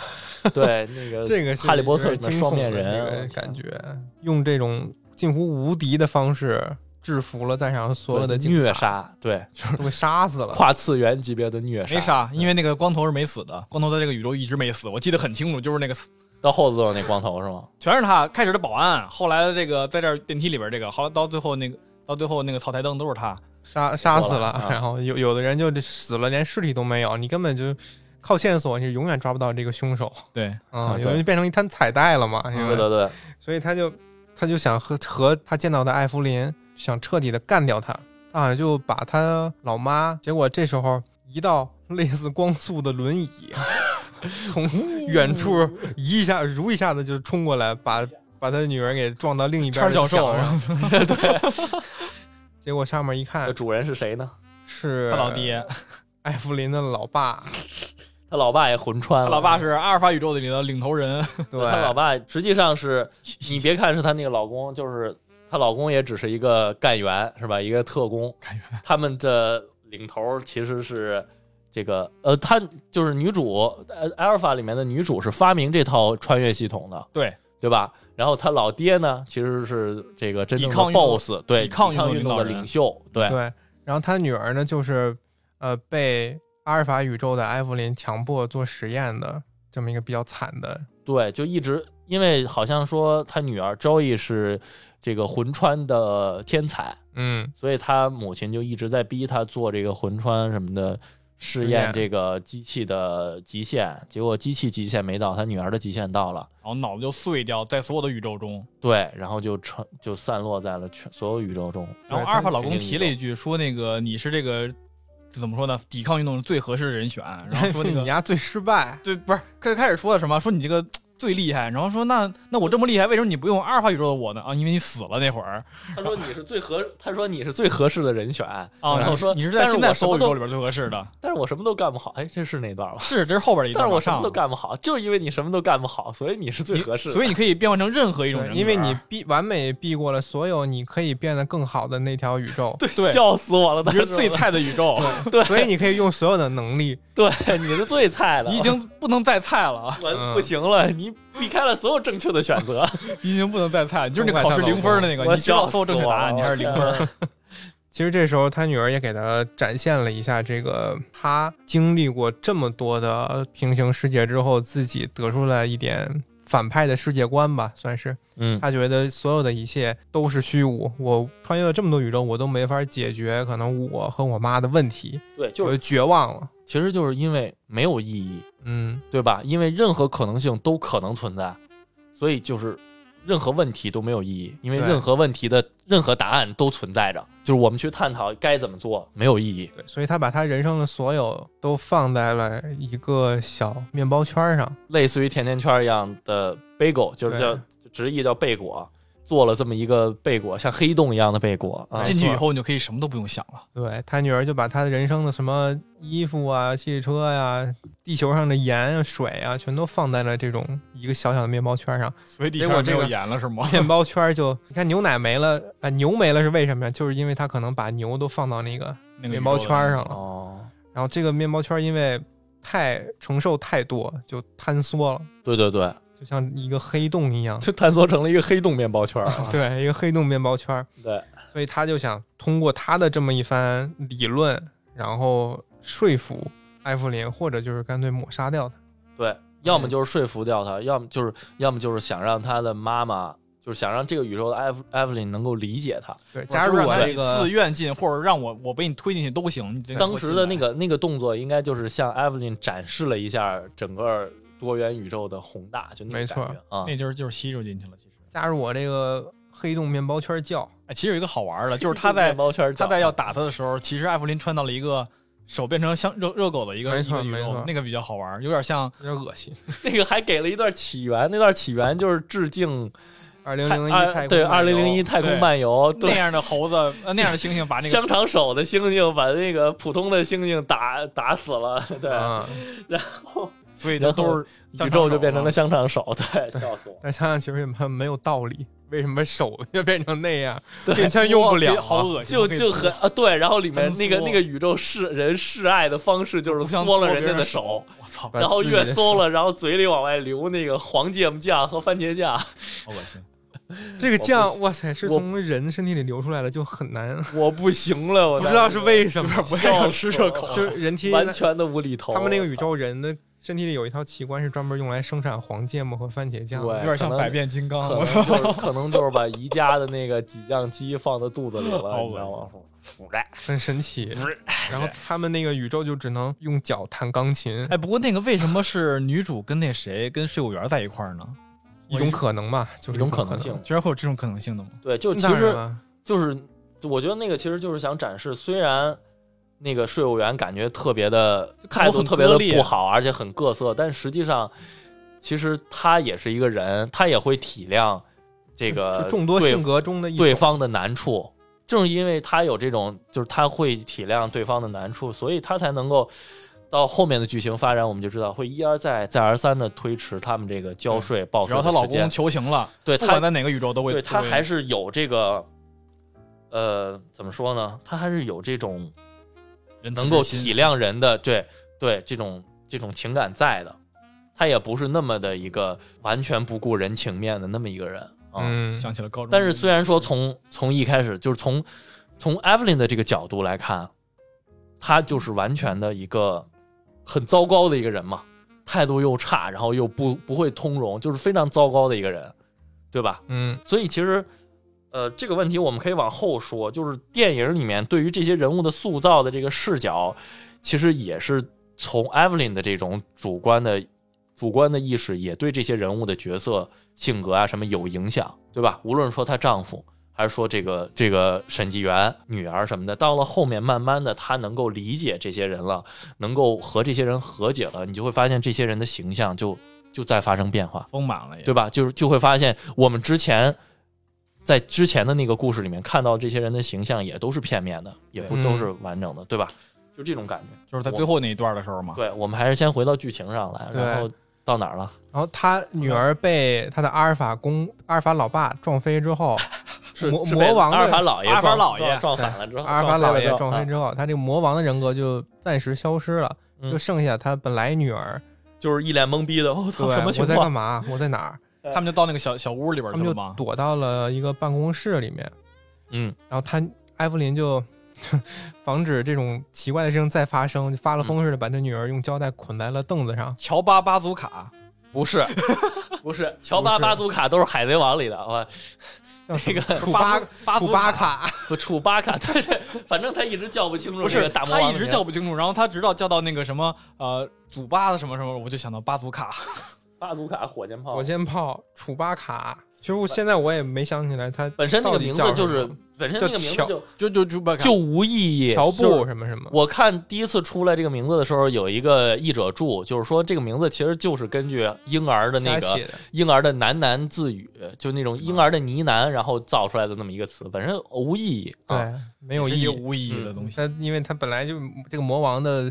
对，那个 这个是哈利波特有里面双面人这个感觉，用这种近乎无敌的方式制服了在场所有的警虐，杀，对，就是都被杀死了。跨次元级别的虐杀，没杀，因为那个光头是没死的，光头在这个宇宙一直没死，我记得很清楚，就是那个到后头都有那光头是吗？全是他。开始的保安，后来的这个在这儿电梯里边这个，后来到最后那个到最后那个草台灯都是他。杀杀死了，啊然后有有的人就这死了，连尸体都没有，你根本就靠线索，你永远抓不到这个凶手对，啊，啊有人变成一滩彩带了嘛，对对对，所以他就他就想和和他见到的艾芙琳想彻底的干掉他，他好像就把他老妈，结果这时候一道类似光速的轮椅 从远处一下如一下子就冲过来，把把他女儿给撞到另一边的叉教授墙上，结果上面一看主人是谁呢？是他老爹，艾芙琳的老爸，他老爸也魂穿了，他老爸是阿尔法宇宙里的领头人，对，他老爸实际上是你别看是他那个老公，就是她老公也只是一个干员是吧？一个特工。干员他们的领头其实是这个呃，她就是女主呃，阿尔法里面的女主是发明这套穿越系统的，对对吧？然后她老爹呢，其实是这个真正的 BOSS，对，抵抗运动的领袖，对对，然后她女儿呢，就是呃被阿尔法宇宙的埃弗林强迫做实验的这么一个比较惨的，对，就一直因为好像说她女儿 Joey 是这个魂穿的天才，嗯，所以他母亲就一直在逼他做这个魂穿什么的试验验这个机器的极限，结果机器极限没到，他女儿的极限到了，然后脑子就碎掉，在所有的宇宙中。对，然后就成就散落在了全所有宇宙中。然后阿尔法老公提了一句，说那个你是这个这怎么说呢？抵抗运动最合适的人选。然后说那 你个丫最失败，对，不是开开始说的什么？说你这个最厉害。然后说那那我这么厉害，为什么你不用阿尔法宇宙的我呢？啊，因为你死了那会儿他说你是最合，他说你是最合适的人选啊。然后说你是在现在所有宇宙里边最合适的。但是我什么都干不好。哎，这是那段吗？是，这是后边的一段但是我什么都。干不好，就是因为你什么都干不好，所以你是最合适的。所以你可以变换成任何一种人因为你避完美避过了所有你可以变得更好的那条宇宙，对笑死我了，你是最菜的宇宙，对，所以你可以用所有的能力，对，你是最菜的，你已经不能再菜了，我嗯不行了，你避开了所有正确的选择。你 已经不能再菜，你就是那考试零分的那个，你知道笑所有正确答案，你还是零分。其实这时候他女儿也给他展现了一下这个他经历过这么多的平行世界之后，自己得出来一点反派的世界观吧，算是。嗯，他觉得所有的一切都是虚无，我穿越了这么多宇宙，我都没法解决可能我和我妈的问题，对，就是绝望了。其实就是因为没有意义，嗯，对吧？因为任何可能性都可能存在，所以就是任何问题都没有意义，因为任何问题的任何答案都存在着，就是我们去探讨该怎么做没有意义。对，所以他把他人生的所有都放在了一个小面包圈上。类似于甜甜圈一样的 bagel，就是叫直译叫贝果，做了这么一个贝果，像黑洞一样的贝果啊。进去以后，你就可以什么都不用想了。对他女儿就把他人生的什么衣服啊、汽车呀、地球上的盐啊、水啊，全都放在了这种一个小小的面包圈上。所以地球没有盐了是吗？面包圈就你看牛奶没了 啊、牛没了是为什么呀？就是因为他可能把牛都放到那个那个面包圈上了，哦，然后这个面包圈因为太承受太多，就坍缩了，对对对，就像一个黑洞一样。就探索成了一个黑洞面包圈儿啊。对，一个黑洞面包圈。对，所以他就想通过他的这么一番理论，然后说服艾弗琳，或者就是干脆抹杀掉他。对，要么就是说服掉他，要么就是要么就是想让他的妈妈，就是想让这个宇宙的艾芙艾弗琳能够理解他。对，加入我这个自愿进，或者让我我被你推进去都行。当时的那个个那个动作，应该就是向艾弗琳展示了一下整个多元宇宙的宏大，就那个没错感觉啊。那就是就是吸入进去了。其实，加入我这个黑洞面包圈叫。哎，其实有一个好玩的，就是他在面包圈他在要打他的时候，其实艾弗林穿到了一个手变成像 热热狗的一个没一个宇错没错，宙那个比较好玩，有点像有点恶心。那个还给了一段起源，那段起源就是致敬二零太零一太对二漫游零零一太空漫游，那样的猴子，呃那样的猩猩把那个香肠手的猩猩把那个普通的猩猩打打死了，对，啊，然后所以就都是宇宙就变成了香香肠手，对，笑死我。但想想其实也蛮没有道理，为什么手就变成那样？对变圈用不了啊，好恶心，就就很啊，对，然后里面那个那个宇宙示人示爱的方式就是缩了人家的手，，我操，然后越缩了，然后嘴里往外流那个黄芥末酱和番茄酱，好恶心。这个酱，哇塞，是从人身体里流出来的，就很难，我不行了，我不知道是为什么。不太想吃这口，就是人体完全的无厘头。他们那个宇宙人的身体里有一套器官是专门用来生产黄芥末和番茄酱有点像百变金刚。可能就是可能就是把宜家的那个挤样机放到肚子里了，好 你知道吗？很神奇。然后他们那个宇宙就只能用脚弹钢琴，哎，不过那个为什么是女主跟那谁跟税务员在一块儿呢？一种可能吧，就是一种可可能性。居然会有这种可能性的吗？对，就其实就是，我觉得那个其实就是想展示，虽然那个税务员感觉特别的态度特别的不好，而且很各色，但实际上其实他也是一个人，他也会体谅这个就众多性格中的一。对方的难处。正是因为他有这种，就是他会体谅对方的难处，所以他才能够到后面的剧情发展，我们就知道会一而再、再而三的推迟他们这个交税报税。然后她老公的时间。求情了，对他不管在哪个宇宙都会。对他还是有这个，呃，怎么说呢？他还是有这种能够体谅人的，对对，这种这种情感在的。他也不是那么的一个完全不顾人情面的那么一个人啊。嗯，想起了高中。但是虽然说从从一开始就是从从 Evelyn 的这个角度来看，他就是完全的一个很糟糕的一个人嘛，态度又差，然后又不不会通融，就是非常糟糕的一个人，对吧？嗯所以其实，呃，这个问题我们可以往后说，就是电影里面对于这些人物的塑造的这个视角，其实也是从 Evelyn 的这种主观的主观的意识，也对这些人物的角色性格啊什么有影响，对吧？无论说她丈夫。还是说这个这个审计员女儿什么的，到了后面慢慢的，她能够理解这些人了，能够和这些人和解了，你就会发现这些人的形象就就在发生变化。丰满了也，对吧？就是就会发现我们之前在之前的那个故事里面看到这些人的形象也都是片面的，也不都是完整的，对吧？就这种感觉。就是在最后那一段的时候嘛。对，我们还是先回到剧情上来，对然后到哪儿了？然后他女儿被他的阿尔法公、阿尔法老爸撞飞之后，魔是魔魔王的阿尔法老爷阿尔法撞老爷撞撞反了之后，阿尔法老爷撞撞飞之后他这个魔王的人格就暂时消失了，嗯就剩下他本来女儿。就是一脸懵逼的，我对，操，什么我情况？在干嘛？我在哪儿？他们就到那个小小屋里边去了吗？躲到了一个办公室里面，嗯，然后他艾弗琳就 防止这种奇怪的事情再发生，就发了疯似的把这女儿用胶带捆在了凳子上。乔巴巴祖卡，不是，不是，乔巴巴祖卡都是海贼王里的，我叫那个楚巴巴楚巴卡，不楚巴卡，对对，反正他一直叫不清楚不是他一直叫不清楚，然后他直到叫到那个什么呃祖巴的什么什么，我就想到巴祖卡。巴祖卡火箭炮，火箭炮楚巴卡。其实我现在我也没想起来它本身那个名字就是本身那个名字就就就就就无意义。乔布什么什么。我看第一次出来这个名字的时候，有一个译者注，就是说这个名字其实就是根据婴儿的那个婴儿的喃喃自语，就那种婴儿的呢喃，然后造出来的那么一个词，本身无意义。啊，对，没有意义。无意义的东西。他因为他本来就这个魔王的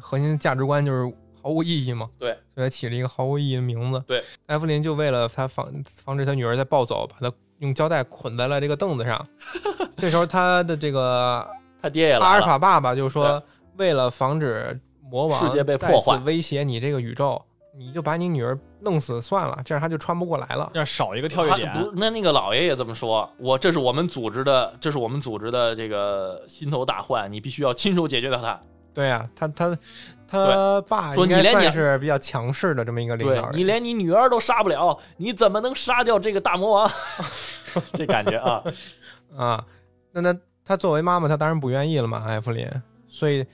核心价值观就是毫无意义嘛，对，所以他起了一个毫无意义的名字。对，艾弗琳就为了他防防止他女儿再暴走，把他用胶带捆在了这个凳子上。这时候他的这个他爹也阿尔。法爸爸就说，为了防止魔王世界被破坏威胁你这个宇宙，你就把你女儿弄死算了，这样他就穿不过来了。这样少一个跳跃点，不，那那个老爷也这么说，我这是我们组织的，这是我们组织的这个心头大患，你必须要亲手解决掉他。对呀、他他他爸说应该算你连你是比较强势的这么一个领导人。对你连你女儿都杀不了，你怎么能杀掉这个大魔王？这感觉啊，啊，那那他作为妈妈，他当然不愿意了嘛，艾弗琳，所以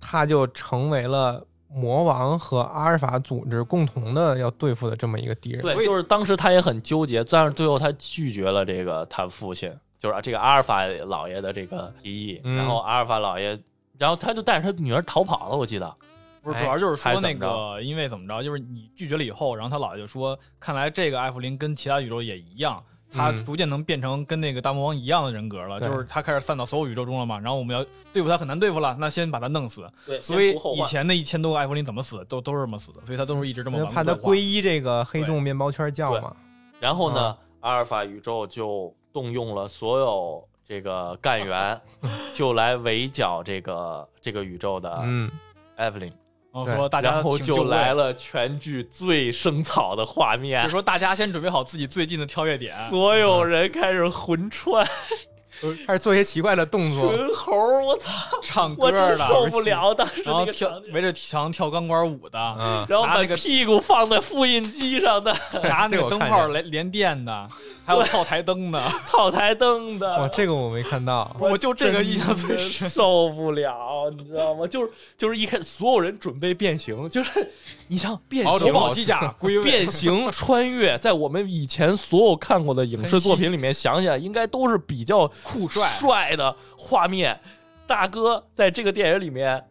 他就成为了魔王和阿尔法组织共同的要对付的这么一个敌人。对，就是当时他也很纠结，但是最后他拒绝了这个他父亲，就是这个阿尔法老爷的这个提议，嗯然后阿尔法老爷，然后他就带着他女儿逃跑了，我记得。不是，哎主要就是说那个，因为怎么着，就是你拒绝了以后，然后他姥爷就说，看来这个艾弗林跟其他宇宙也一样，他嗯逐渐能变成跟那个大魔王一样的人格了，对就是他开始散到所有宇宙中了嘛。然后我们要对付他很难对付了，那先把他弄死。对，所以以前的一千多个艾弗林怎么死，都都是这么死的，所以他都是一直这么怕他皈依这个黑洞面包圈教嘛。然后呢啊，阿尔法宇宙就动用了所有这个干员，就来围剿这个这个宇宙的嗯，Evelyn，然说大家然后就来，了全剧最生草的画面就是，说大家先准备好自己最近的跳跃点。所有人开始魂穿，开始做一些奇怪的动作。群猴，我操，唱歌我真的，受不了当时然后跳。围着墙跳钢管舞的，嗯，然后把那个屁股放在复印机上的，拿那个个灯泡连连电的，还有套台灯的，草台灯的。哇，这个我没看到。我就这个印象最深。受不了，你知道吗？就是就是一开始所有人准备变形，就是你像变国形。宝机甲 归位，变形穿越，在我们以前所有看过的影视作品里面，想想应该都是比较酷帅，帅的画面。大哥在这个电影里面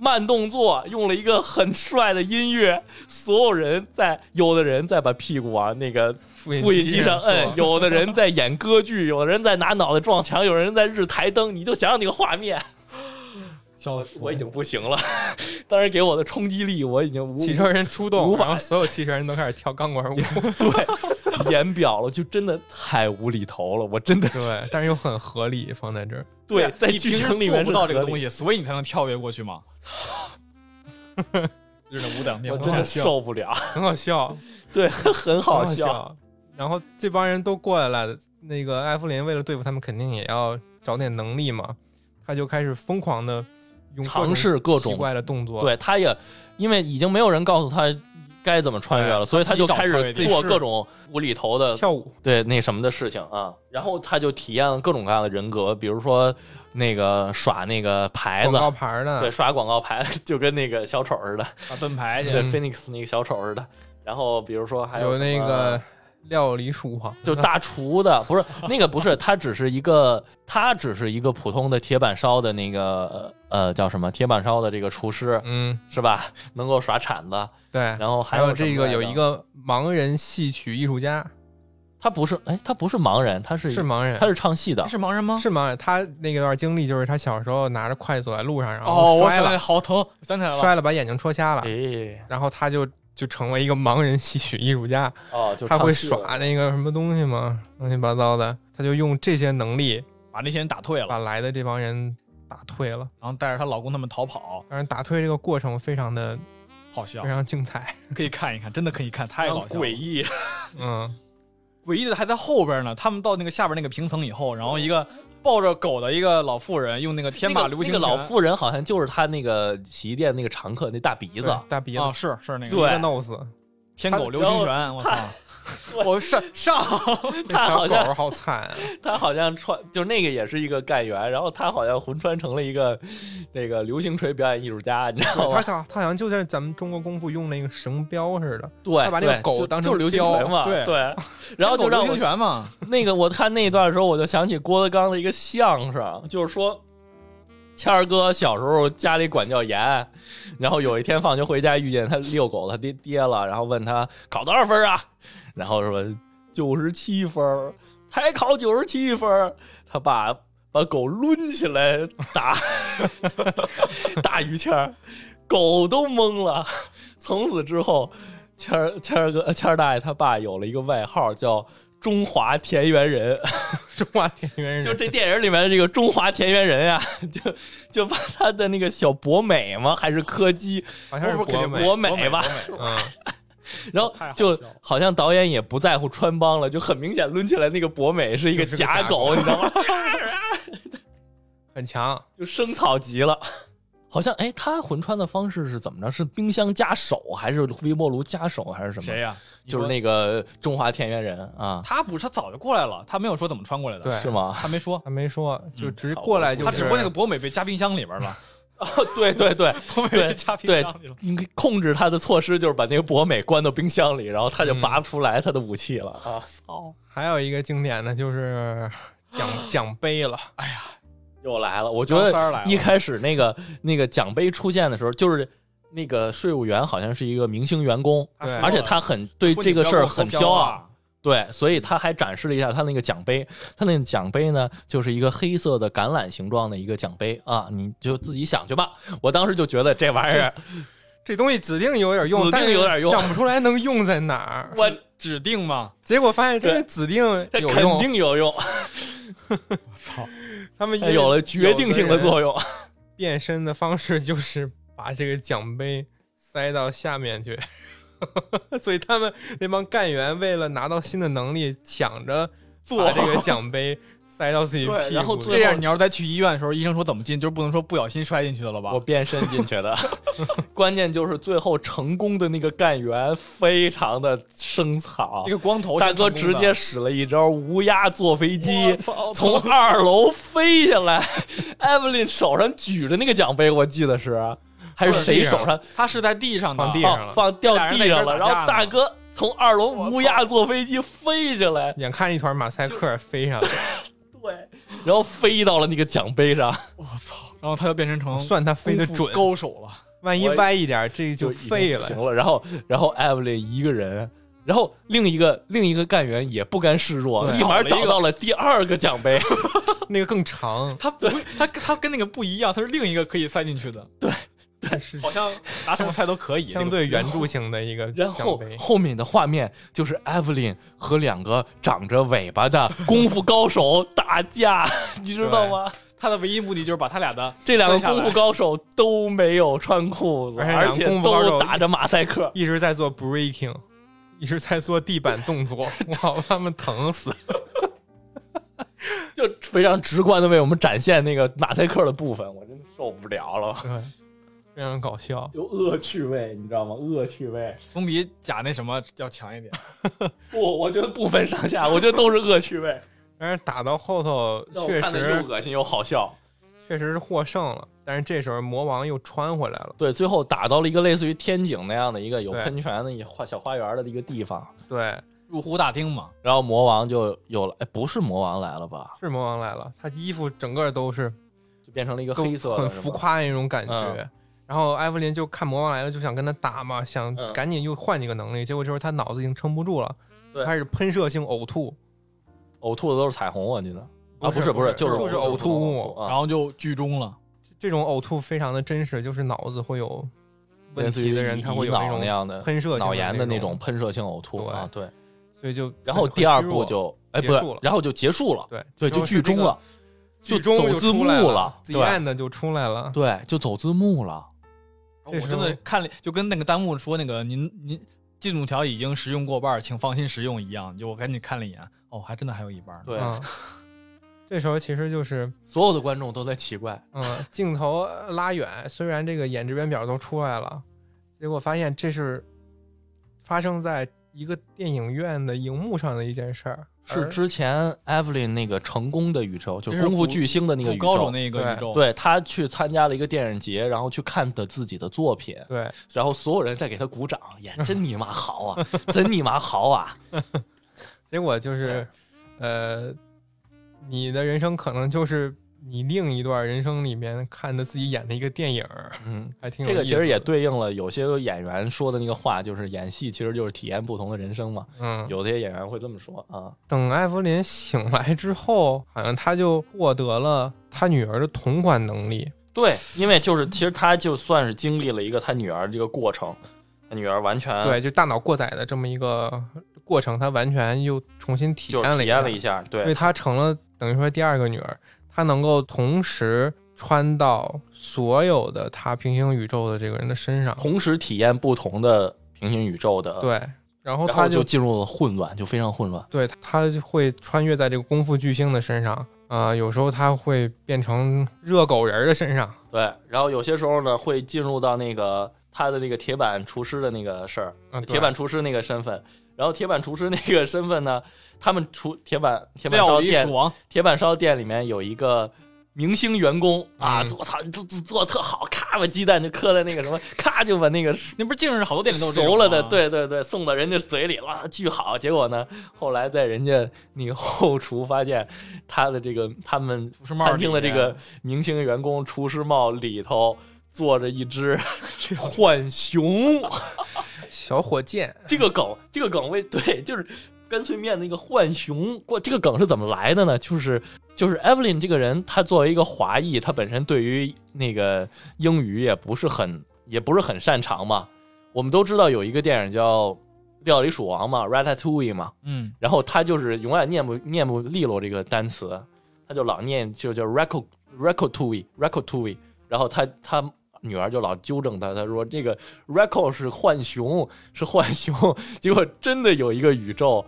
慢动作，用了一个很帅的音乐，所有人在，有的人在把屁股往那个复复印机上摁，做有的人在演歌剧，有的人在拿脑袋撞墙，有人在日台灯，你就想想那个画面，笑死我已经不行了。当时给我的冲击力，我已经无汽车人出动，无法然后所有汽车人都开始跳钢管舞。对演表了，就真的太无厘头了。我真的对，但是又很合理，放在这儿。对在你剧情里面不到这个东西，西，所以你才能跳跃过去嘛。日的五两电话我真的受不了。很好笑，对，很好笑。然后这帮人都过来了，那个艾芙琳为了对付他们，肯定也要找点能力嘛。他就开始疯狂的用尝试各种奇怪的动作，对，他也因为已经没有人告诉他该怎么穿越了，所以他就开始做各种无厘头的跳舞，对那什么的事情啊。然后他就体验了各种各样的人格，比如说那个耍那个牌子广，告牌呢，对，耍广告牌，就跟那个小丑似的，打盾牌去对嗯，Phoenix 那个小丑似的。然后比如说还有那个料理鼠王，就大厨的，不是那个，不是，他只是一个，他只是一个普通的铁板烧的那个呃叫什么铁板烧的这个厨师嗯，是吧？能够耍铲子，对。然后还有有这个有一个盲人戏曲艺术家，他不是，哎，他不是盲人，他是是盲人，他是唱戏的，是盲人吗？是盲人。他那个段经历就是他小时候拿着筷子走在路上，然哦，后摔了，好疼，想起来了。摔了把眼睛戳瞎了，哎，然后他就就成为一个盲人戏曲艺术家。哦，就他会耍那个什么东西吗？乱七八糟的，他就用这些能力把那些人打退了，把来的这帮人打退了。然后带着她老公他们逃跑，但是，打退这个过程非常的好笑非，常精彩。可以看一看，真的可以看，太搞笑了诡。异，嗯，诡异的还在后边呢，他们到那个下边那个平层以后，然后一个抱着狗的一个老妇人用那个天马流星拳。那个老妇人好像就是他那个洗衣店那个常客，那大鼻子，大鼻子，啊，是是那个对天狗流星拳，我操！我上 上 他好像狗好惨啊。他好像穿，就那个也是一个干员，然后他好像魂穿成了一个那个流星锤表演艺术家，你知道吗他吗？想，他好像就像咱们中国功夫用那个绳标似的，对，他把那个狗当成就是流星锤嘛，对对，然后就让我流星拳嘛，那个我看那一段的时候，我就想起郭德纲的一个相声，就是说。谦儿哥小时候家里管教严，然后有一天放学回家遇见他遛狗他爹爹了，然后问他考多少分啊？然后说九十七分儿，还考九十七分。他爸把狗抡起来打 打于谦儿，狗都懵了。从此之后，谦儿谦儿哥谦儿大爷他爸有了一个外号叫中华田园人。中华田园人，就这电影里面的这个中华田园人呀、就就把他的那个小博美吗？还是柯基好像是不不肯定美，博美吧？嗯，然后就好像导演也不在乎穿帮了，就很明显抡起来那个博美是一个假假狗，狗你知道吗？很强。就生草极了。好像哎，他魂穿的方式是怎么着？是冰箱加手，还是微波炉加手，还是什么？谁呀？就是那个中华田园人啊，他不是他早就过来了，他没有说怎么穿过来的，对是吗？他没说，他没说，就嗯直接过来就是。他只不过那个博美被加冰箱里边了，哦，对对对，博美被加冰箱里了。你控制他的措施就是把那个博美关到冰箱里，然后他就嗯拔不出来他的武器了啊！哦，还有一个经典的就是奖奖杯了，又来了，我觉得一开始那个那个奖杯出现的时候，就是那个税务员好像是一个明星员工，对而且他很对这个事儿很骄傲，对，所以他还展示了一下他那个奖杯。他那个奖杯呢，就是一个黑色的橄榄形状的一个奖杯啊，你就自己想去吧。我当时就觉得这玩意儿，这东西指定有点用，指定但是有点用想不出来能用在哪儿。我指定嘛，结果发现这对个指定有用，肯定有用，我 操，他们有了决定性的作用。变身的方式就是把这个奖杯塞到下面去，所以他们那帮干员为了拿到新的能力，抢着把这个奖杯塞到自己屁股。然后这样你要是再去医院的时候，医生说怎么进，就是不能说不小心摔进去的了吧？我？变身进去的。关键就是最后成功的那个干员非常的生草。那，个光头大哥直接使了一招乌鸦坐飞机，从二楼飞下来。艾弗琳手上举着那个奖杯，我记得是。还是谁手上？他是在地上的，放地上了。哦放掉地上了，然后大哥从二楼乌鸦坐飞机飞下来，眼看一团马赛克飞上来，对，然后飞到了那个奖杯上，我操！然后他就变成成算他飞的准，高手了。万一歪一点，这就废了。行了。然后，然后艾弗琳一个人。然后另一个另一个干员也不甘示弱，对立马找到了第二个奖杯。那个更长，他不会，他他跟那个不一样，他是另一个可以塞进去的，是好像 拿什么菜都可以。相对圆柱形的一个然后。后面的画面就是 Evelyn 和两个长着尾巴的功夫高手打架，你知道吗？他的唯一目的就是把他俩的 这两个功夫高手都没有穿裤子，而且都打着马赛克。一直在做 breaking，一直在做地板动作，哇，他们疼死。就非常直观的为我们展现那个马赛克的部分，我真的受不了了，对，非常搞笑。就恶趣味，你知道吗？恶趣味，总比假那什么要强一点。不，我觉得不分上下，我觉得都是恶趣味，但是打到后头，确实又恶心又好笑。确实是获胜了，但是这时候魔王又穿回来了。对，最后打到了一个类似于天井那样的一个有喷泉的一花小花园的一个地方，对，入户大厅嘛，然后魔王就有了，哎，不是魔王来了吧？是魔王来了，他衣服整个都是就变成了一个黑色，很浮夸的那种感觉。嗯然后艾弗琳就看魔王来了，就想跟他打嘛，想嗯赶紧又换几个能力。结果这时候他脑子已经撑不住了，对开始喷射性呕吐。呕吐的都是彩虹，我记得啊，不是不是，就是就是呕吐物啊然后就剧终了。这种呕吐非常的真实，就是脑子会有问题的人，他会有那种那样的喷射性脑炎的那那种，喷射性呕吐啊，对。所以就然后第二虚弱部就哎不是结束了，然后就结束了，对对，就剧终了，，剧终就走字幕了对 End 就出来了。对，就走字幕了。我真的看了，就跟那个弹幕说那个您您进度条已经使用过半，请放心使用一样。就我赶紧看了一眼，哦，还真的还有一半呢。对，嗯，这时候其实就是所有的观众都在奇怪，嗯，镜头拉远，虽然这个演职员表都出来了，结果发现这是发生在一个电影院的荧幕上的一件事儿，而是之前 Evelyn 那个成功的宇宙，就功夫巨星的那个宇宙。高手那个对宇宙，对他去参加了一个电影节，然后去看的自己的作品，对然后所有人在给他鼓掌，演真你妈好啊，真你妈好啊！结果就是，呃，你的人生可能就是你另一段人生里面看的自己演的一个电影儿，嗯，还挺有这个其实也对应了有些演员说的那个话，就是演戏其实就是体验不同的人生嘛。嗯，有些演员会这么说啊，等艾弗琳醒来之后，好像他就获得了他女儿的同款能力，对，因为就是其实他就算是经历了一个他女儿这个过程，他女儿完全对，就大脑过载的这么一个过程，他完全又重新体验了一下，验了一下，所以对，她成了等于说第二个女儿，她能够同时穿到所有的他平行宇宙的这个人的身上，同时体验不同的平行宇宙的，，对，然后然她后就进入了混乱，就非常混乱。对他就会穿越在这个功夫巨星的身上，啊、有时候他会变成热狗人儿的身上，对，然后有些时候呢，会进入到那个他的那个铁板厨师的那个事儿，啊，铁板厨师那个身份。然后铁板厨师那个身份呢，他们厨铁板铁板烧店鼠王，铁板烧店里面有一个明星员工啊，嗯我操，你做做做的特好，咔把鸡蛋就磕在那个什么，咔就把那个那不是净是好多店里都熟了的，对对对，送到人家嘴里，哇，巨好。结果呢，后来在人家那个后厨发现，他的这个他们厨师帽餐厅的这个明星员工厨师帽里头坐着一只 浣熊。小火箭，这个梗，这个梗为对，就是干脆面那个浣熊。过这个梗是怎么来的呢？就是就是 Evelyn 这个人，他作为一个华裔，他本身对于那个英语也不是很也不是很擅长嘛。我们都知道有一个电影叫《料理鼠王》嘛，Ratatouille 嘛，嗯，然后他就是永远念不念不利落这个单词，他就老念就叫 Raco Ratatouille Ratatouille，然后他他女儿就老纠正他，他说这个 Racco 是浣熊，是浣熊。结果真的有一个宇宙，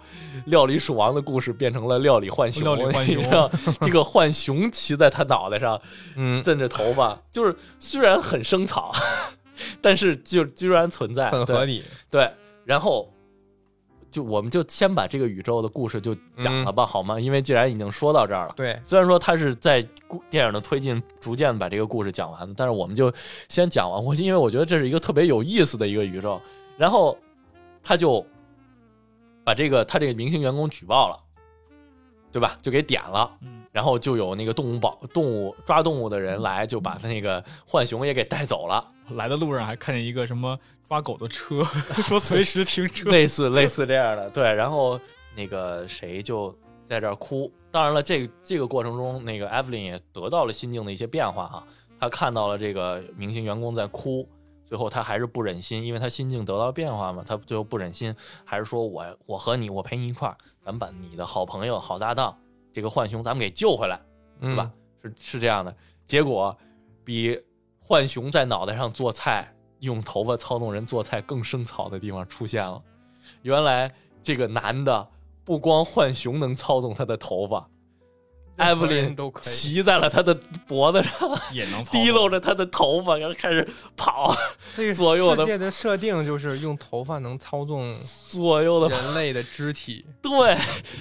料理鼠王的故事变成了料理浣熊，料理浣 熊这个浣熊骑在他脑袋上，嗯，震着头发，就是虽然很生草，但是就居然存在，很合理。对，然后就我们就先把这个宇宙的故事就讲了吧，好吗？因为既然已经说到这儿了，对，虽然说它是在故电影的推进逐渐把这个故事讲完的，但是我们就先讲完。我因为我觉得这是一个特别有意思的一个宇宙，然后他就把这个他这个明星员工举报了，对吧？就给点了。嗯然后就有那个动物保动物抓动物的人来，就把他那个浣熊也给带走了。来的路上还看见一个什么抓狗的车，说随时停车。类似类似这样的，对。然后那个谁就在这儿哭。当然了，这个这个过程中，那个 Evelyn 也得到了心境的一些变化哈。他看到了这个明星员工在哭，最后他还是不忍心，因为他心境得到了变化嘛，他最后不忍心，还是说我我和你，我陪你一块儿，咱们把你的好朋友、好搭档这个浣熊咱们给救回来。对对吧？？是是这样的。结果比浣熊在脑袋上做菜，用头发操纵人做菜更生草的地方出现了。原来这个男的不光浣熊能操纵他的头发，艾弗琳都可以。骑在了他的脖子上，也能操提纵溜着他的头发，然后开始跑，这个 左右的世界的设定就是用头发能操纵左右的人类的肢体。对，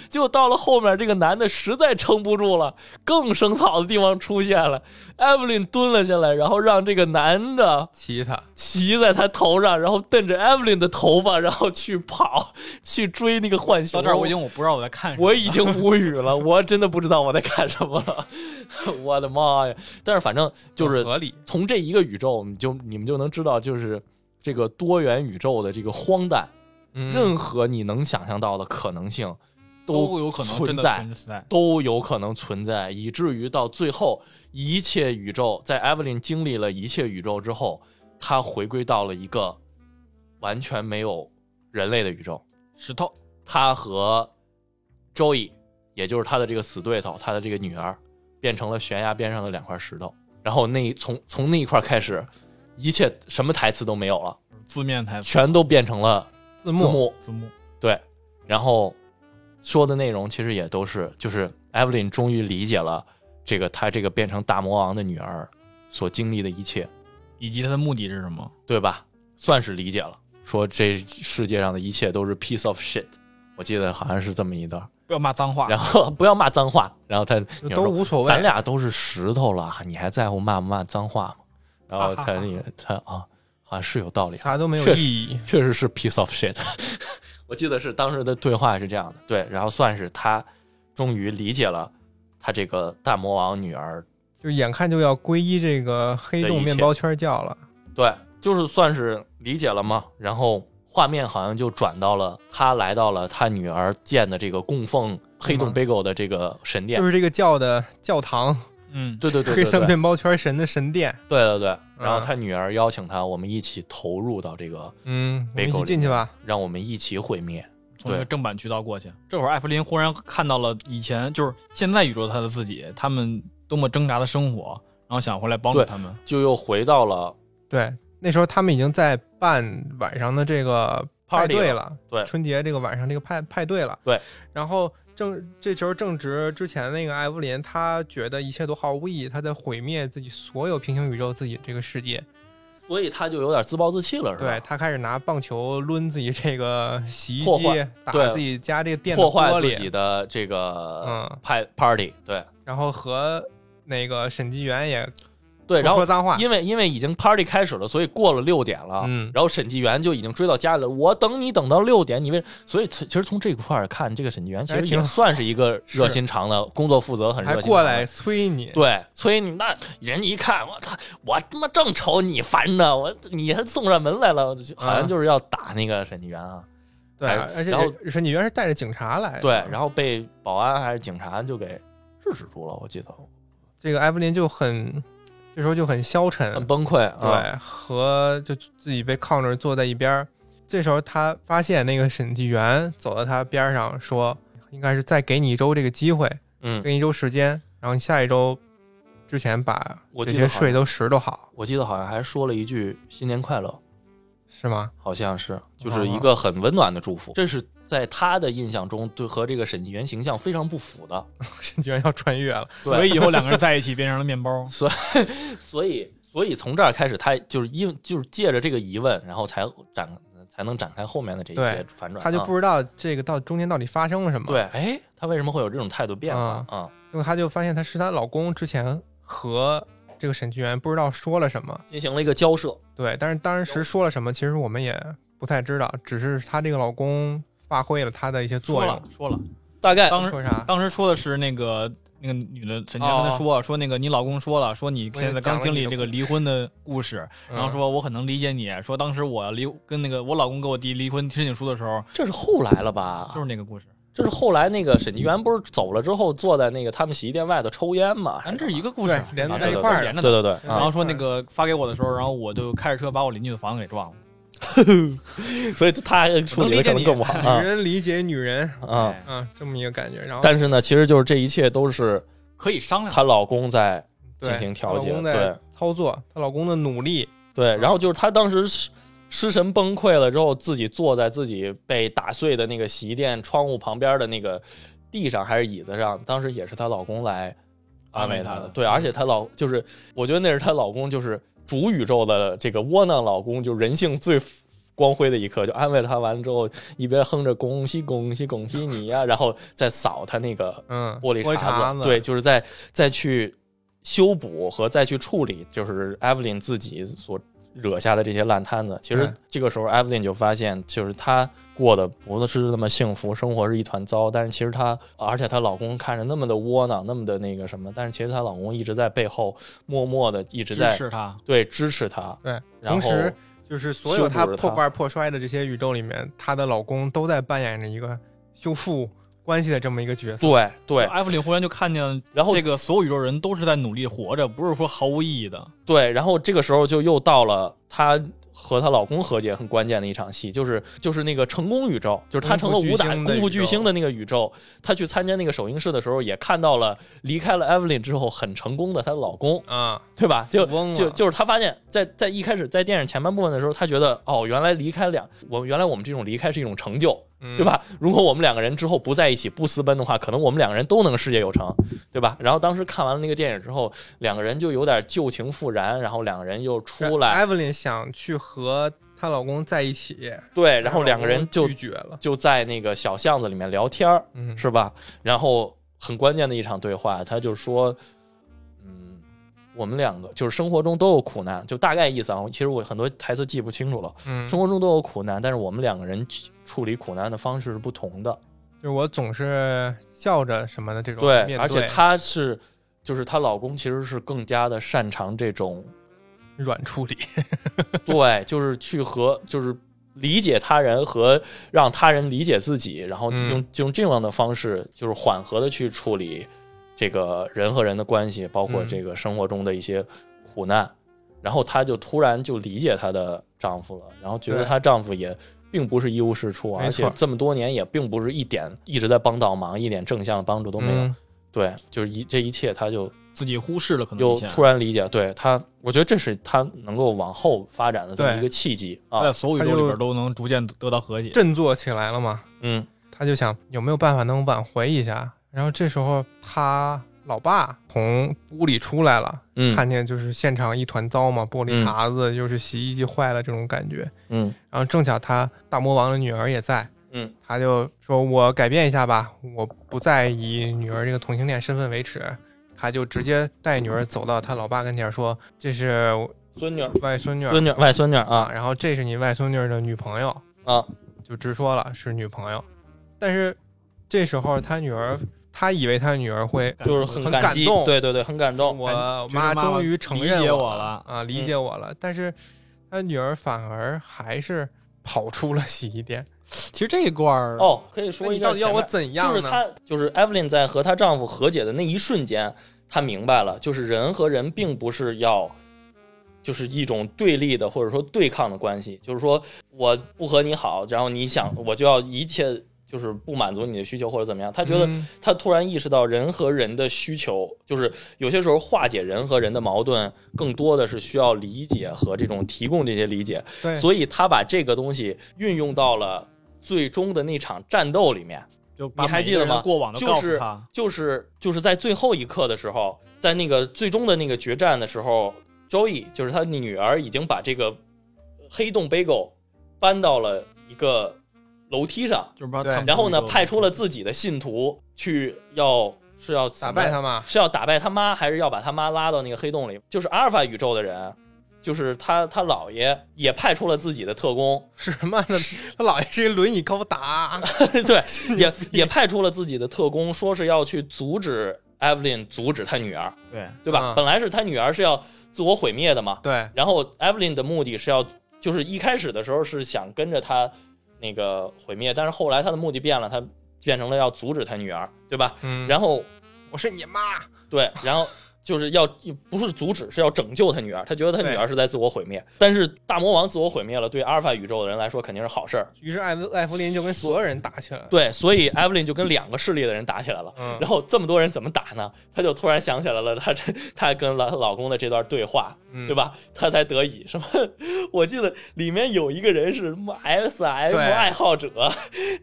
就到了后面，这个男的实在撑不住了，更生草的地方出现了。艾弗琳蹲了下来，然后让这个男的骑他，骑在他头上，然后瞪着艾弗琳的头发，然后去跑，去追那个浣熊。到这儿我已经我不知道我在看什么。我已经无语了，我真的不知道我在看什么了，我的妈呀！但是反正就是合理。从这一个宇宙，你就你们就能知道，就是这个多元宇宙的这个荒诞，嗯任何你能想象到的可能性都有可能存在。都有可能存在，以至于到最后，一切宇宙在 Evelyn 经历了一切宇宙之后，他回归到了一个完全没有人类的宇宙。石头，他和 Joey，也就是他的这个死对头，他的这个女儿，变成了悬崖边上的两块石头。然后那一从从那一块开始，一切什么台词都没有了，字面台词、全都变成了字幕，字幕。字幕，对，然后说的内容其实也都是，就是 Evelyn 终于理解了这个他这个变成大魔王的女儿所经历的一切，以及他的目的是什么？对吧？算是理解了，说这世界上的一切都是 piece of shit。我记得好像是这么一段，不要骂脏话。然后不要骂脏话，然后他都无所谓。咱俩都是石头了，你还在乎骂不骂脏话吗？然后他那个他啊，好像是有道理啊，啥都没有意义。确实是 piece of shit。我记得是当时的对话是这样的，对，然后算是他终于理解了他这个大魔王女儿，就是眼看就要皈依这个黑洞面包圈教了。对，就是算是理解了嘛。然后画面好像就转到了他来到了他女儿建的这个供奉黑洞嗯 bagel 的这个神殿就，是这个教的教堂，嗯，对对对黑色对对面包圈神的神殿。对对对。然后嗯他女儿邀请他，我们一起投入到这个，嗯，我们一起进去吧。让我们一起毁灭。从一个正版渠道过去。这会儿艾弗林忽然看到了以前就是现在宇宙他的自己，他们多么挣扎的生活，然后想回来帮助他们。就又回到了对，那时候他们已经在办晚上的这个派对了，对春节这个晚上这个派派对了。对，然后正这时候正值之前那个艾弗琳，她觉得一切都毫无意义，她在毁灭自己所有平行宇宙自己这个世界。所以他就有点自暴自弃了，是吧？对，她开始拿棒球抡自己这个洗衣机，打自己家这个店的破坏自己的这个嗯派 party，对然后和那个审计员也对，说然后说脏话。因为因为已经 party 开始了，所以过了六点了，嗯然后审计员就已经追到家里了。我等你等到六点，你为所以其其实从这块儿看，这个审计员其实挺也算是一个 热心肠的，工作负责很热心还过来催你，对，催你那人一看，我操，我他妈正愁你烦呢，我你还送上门来了，好像嗯就是要打那个审计员啊。对，还而且然后审计员是带着警察来的。对，然后被保安还是警察就给制止住了，我记得这个艾弗林就很，这时候就很消沉，很崩溃。啊，对，和就自己被铐着坐在一边。这时候他发现那个审计员走到他边上说：“应该是再给你一周这个机会，嗯，给你一周时间，然后你下一周之前把这些税都拾掇好，我记得好像还说了一句“新年快乐是吗？”，好像是，就是一个很温暖的祝福。这是在他的印象中，对和这个审计员形象非常不符的。审计员要穿越了，所以以后两个人在一起变成了面包。所以，所以所以从这儿开始，他就是因就是借着这个疑问，然后才展才能展开后面的这些反转。他就啊不知道这个到中间到底发生了什么。对，哎，他为什么会有这种态度变化啊啊？结果他就发现他是她老公之前和这个审计员不知道说了什么，进行了一个交涉。对，但是当时说了什么，其实我们也不太知道，只是她这个老公发挥了他的一些作用说了。说了，大概当时说啥？当时说的是那个那个女的沈佳跟他说、说那个你老公说了，说你现在刚经历这个离婚的故事，嗯然后说我很能理解你，说当时我离跟那个我老公给我递离婚申请书的时候，这是后来了吧？就是那个故事，这是后来那个审计员不是走了之后，坐在那个他们洗衣店外头抽烟嘛？咱这是一个故事，连啊在一块儿的。连着的。对对对，然啊，后说那个发给我的时候，然后我就开着车把我邻居的房子给撞了。所以他还处理的可能更不好啊女人理解女人，啊！哎嗯，这么一个感觉。然后但是呢，其实就是这一切都是可以商量。她老公在进行调节，对操作，她老公的努力，对。然后就是她当时失失神崩溃了之后，自己坐在自己被打碎的那个洗衣店窗户旁边的那个地上还是椅子上，当时也是她老公来安慰她的。安慰她的对，而且她老就是，我觉得那是她老公就是主宇宙的这个窝囊老公，就人性最。光辉的一刻，就安慰他完了之后，一边哼着“恭喜恭喜恭喜你呀”，然后再扫他那个嗯，玻璃碴碴子，对，，就是在再去修补和再去处理，就是 Evelyn 自己所惹下的这些烂摊子。其实这个时候，Evelyn 就发现，就是她过得不是那么幸福，生活是一团糟。但是其实她，而且她老公看着那么的窝囊，那么的那个什么，但是其实她老公一直在背后默默的一直在支在持她，对支持她。对，然后同时就是所有她破罐破摔的这些宇宙里面，她的老公都在扮演着一个修复关系的这么一个角色。对对，艾弗里忽然就看见然后这个所有宇宙人都是在努力活着，不是说毫无意义的。对，然后这个时候就又到了她和她老公和解很关键的一场戏，就是就是那个成功宇宙，就是她成了武打功夫巨星的那个宇宙。她去参加那个首映式的时候，也看到了离开了 Evelyn 之后很成功的她的老公，啊，对吧？就就就是她发现在，在一开始在电影前半部分的时候，她觉得哦，原来离开两我原来我们这种离开是一种成就，嗯对？吧？如果我们两个人之后不在一起不私奔的话，可能我们两个人都能事业有成，对吧？然后当时看完了那个电影之后，两个人就有点旧情复燃，然后两个人又出来，艾 y 琳想去和她老公在一起，对，然后两个人就拒绝了。就在那个小巷子里面聊天儿，嗯，是吧？然后很关键的一场对话，他就说，嗯，我们两个就是生活中都有苦难，就大概意思啊。其实我很多台词记不清楚了，嗯，生活中都有苦难，但是我们两个人处理苦难的方式是不同的。就是我总是笑着什么的这种对，面而且她是，就是她老公其实是更加的擅长这种，软处理，对，就是去和就是。理解他人和让他人理解自己，然后嗯用、用这样的方式，就是缓和的去处理这个人和人的关系，包括嗯这个生活中的一些苦难。然后她就突然就理解她的丈夫了，然后觉得她丈夫也并不是一无是处，没而且这么多年也并不是一点一直在帮倒忙，一点正向的帮助都没有。嗯对，就是一这一切，她就自己忽视了可能又突然理解，对她，我觉得这是她能够往后发展的这么一个契机啊在。所有宇宙里边都能逐渐得到和解。振作起来了嘛。嗯她就想有没有办法能挽回一下。然后这时候他老爸从屋里出来了，嗯看见就是现场一团糟嘛，玻璃嗯碴子，又是洗衣机坏了这种感觉。嗯然后正巧他大魔王的女儿也在，嗯，他就说：“我改变一下吧，我不再以女儿这个同性恋身份为耻。”他就直接带女儿走到他老爸跟前说：“这是孙女儿、外孙女儿孙女儿、外孙女儿啊，啊然后这是你外孙女儿的女朋友。”啊，就直说了是女朋友。但是这时候他女儿，他以为他女儿会就是很感动对对对，很感动。我妈妈终于承认理解我我了啊，理解我了。但是他女儿反而还是跑出了洗衣店。其实这一段儿，哦，可以说到底要我怎样呢？就是她，就是 Evelyn 在和她丈夫和解的那一瞬间，她明白了，就是人和人并不是要，就是一种对立的或者说对抗的关系，就是说我不和你好，然后你想我就要一切就是不满足你的需求或者怎么样。他觉得嗯他突然意识到人和人的需求，就是有些时候化解人和人的矛盾，更多的是需要理解和这种提供这些理解。对，所以他把这个东西运用到了最终的那场战斗里面。就你还记得吗过往的就是告诉他，就是就是在最后一刻的时候，在那个最终的那个决战的时候，Joey 就是他女儿已经把这个黑洞 Bagel 搬到了一个楼梯上，就是把他们然后呢派出了自己的信徒去要是要打败他妈，是要打败他妈，还是要把他妈拉到那个黑洞里？就是阿尔法宇宙的人，就是他他姥爷也派出了自己的特工，是 什么？他姥爷是一轮椅高达，对，也也派出了自己的特工，说是要去阻止 Evelyn 阻止他女儿，对对吧？嗯。本来是他女儿是要自我毁灭的嘛，对，然后 Evelyn 的目的是要，就是一开始的时候是想跟着他那个毁灭，但是后来他的目的变了，他变成了要阻止他女儿，对吧？嗯，然后我是你妈，对，然后就是要不是阻止，是要拯救他女儿。他觉得他女儿是在自我毁灭，但是大魔王自我毁灭了，对阿尔法宇宙的人来说肯定是好事儿。于是艾弗艾弗林就跟所有人打起来了，对，所以 Evelyn 就跟两个势力的人打起来了。嗯然后这么多人怎么打呢？他就突然想起来了，他这他跟老老公的这段对话，嗯对吧？他才得以什么？我记得里面有一个人是什么 S M 爱好者，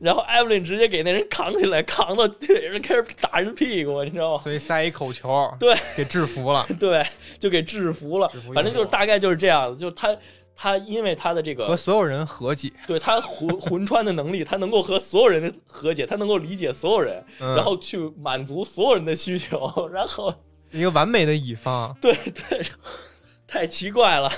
然后 Evelyn 直接给那人扛起来，扛到腿上开始打人屁股，你知道吗？所以塞一口球，对，给制服了，对，就给制服了服。反正就是大概就是这样子，就他他因为他的这个和所有人和解，对他魂魂 穿的能力，他能够和所有人的和解，他能够理解所有人，嗯然后去满足所有人的需求，然后一个完美的乙方，对 对，太奇怪了。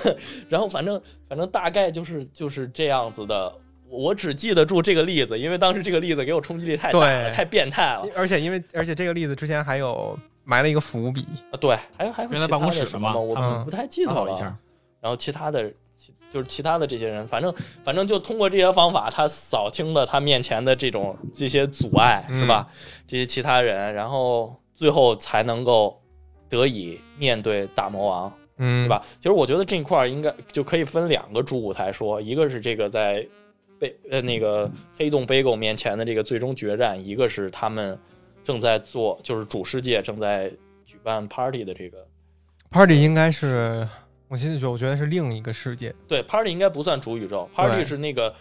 然后反正反正大概就是就是这样子的。我只记得住这个例子，因为当时这个例子给我冲击力太大了，太变态了。而且因为而且这个例子之前还有埋了一个伏笔，啊，对，还有还有原来其他办公室什么吗？我们不太记得了。一下，然后其他的其就是其他的这些人，反正反正就通过这些方法，他扫清了他面前的这种这些阻碍，嗯是吧？这些其他人，然后最后才能够得以面对大魔王，嗯，对？吧？其实我觉得这块儿应该就可以分两个主舞台说，一个是这个在被呃那个黑洞 Bagel 面前的这个最终决战，一个是他们正在做，就是主世界正在举办 party 的这个。Party 应该是，我心里觉得我觉得是另一个世界，对，party 应该不算主宇宙，party 是那个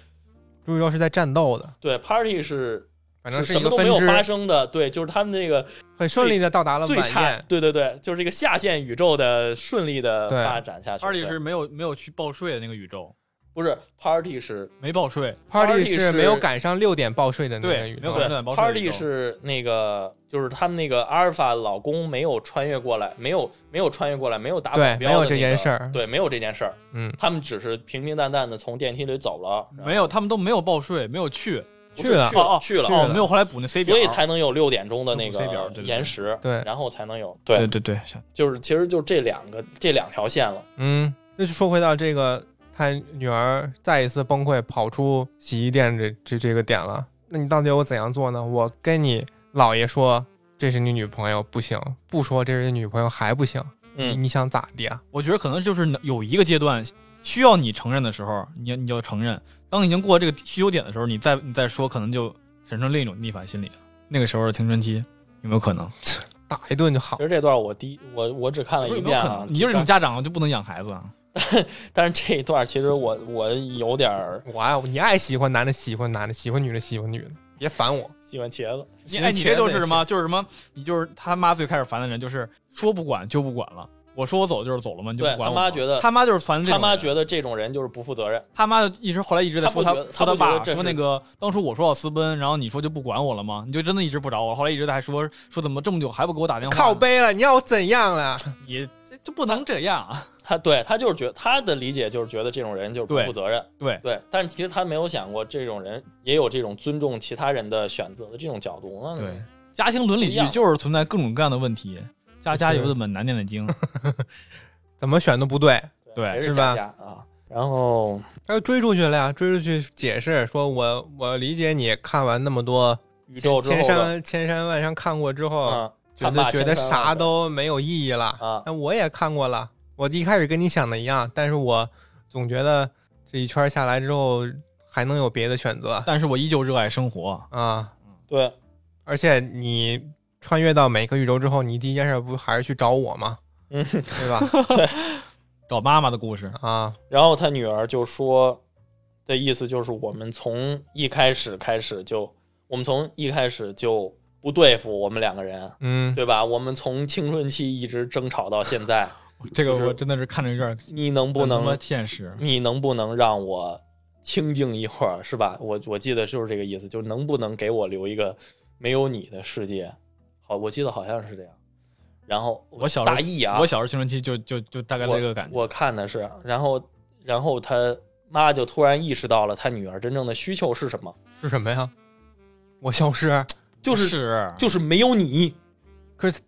主宇宙是在战斗的，对，party 是反正是什么都没有发，生的，对，就是他们那个很顺利的到达了晚最差宴，，对对对，就是这个下线宇宙的顺利的发展下去。party 是没有没有去报税的那个宇宙，不是 party 是没报税，Party 是是没有赶上六点报税的那个宇宙对没有赶对上报税 party 是那个就是他们那个阿尔法老公没有穿越过来，没有没有穿越过来，没有打对保镖没有这件事儿。对，没有这件事儿，嗯，他们只是平平淡淡的从电梯里走了，没有，他们都没有报税，没有去，去了。去哦哦去了。哦，没有后来补那 C 表，所以才能有六点钟的那个对对对。延时，对。然后才能有对。对，对对，就是其实就这两个这两条线了。嗯，那就说回到这个，他女儿再一次崩溃，跑出洗衣店这这这个点了。那你到底要我怎样做呢？我跟你姥爷说这是你女朋友不行，不说这是你女朋友还不行，你嗯，你想咋的啊？我觉得可能就是有一个阶段需要你承认的时候，你你就承认；当你已经过了这个需求点的时候，你再你再说，可能就产生另一种逆反心理。那个时候的青春期有没有可能？打一顿就好其。实这段我第一我我只看了一遍啊你就是这种家长就不能养孩子啊？但是这一段其实我我有点儿我爱你爱喜欢男的喜欢男的，喜欢女的喜欢女的，别烦我。喜欢茄子。你哎，你这就是什么？就是什么？你就是他妈最开始烦的人，就是说不管就不管了。我说我走就是走了嘛？你就不管我他妈觉得他妈就是烦他妈觉得这种人就是不负责任，他妈就一直后来一直在说他说他爸说那个当初我说要私奔，然后你说就不管我了吗？你就真的一直不找我，后来一直在还说说怎么这么久还不给我打电话？靠，背了，你要我怎样啊？你这就不能这样啊！他对他就是觉得他的理解就是觉得这种人就是不负责任，对对，但是其实他没有想过这种人也有这种尊重其他人的选择的这种角度。那对，家庭伦理剧就是存在各种各样的问题，家家有本难念的经。怎么选都不对。对是是吧啊。然后他就追出去了呀，追出去解释说我我理解你看完那么多宇宙之千山千山万山看过之后，嗯，觉得觉得啥都没有意义了。啊，那我也看过了，我一开始跟你想的一样，但是我总觉得这一圈下来之后还能有别的选择但是我依旧热爱生活。啊？对，而且你穿越到每个宇宙之后，你第一件事不还是去找我吗？嗯，对吧？对 找妈妈的故事，啊，然后他女儿就说的意思就是，我们从一开始开始就，我们从一开始就不对付我们两个人，嗯，对吧？我们从青春期一直争吵到现在，这个我真的是看着有点你能不能，现实？你能不能让我清静一会儿，是吧？我我记得就是这个意思，就是能不能给我留一个没有你的世界？好，我记得好像是这样。然后我小时候大意啊，我小时候青春期就就就大概这个感觉。我看的是，然后然后他妈就突然意识到了他女儿真正的需求是什么，是什么呀？我消失，就是是。就是没有你，可是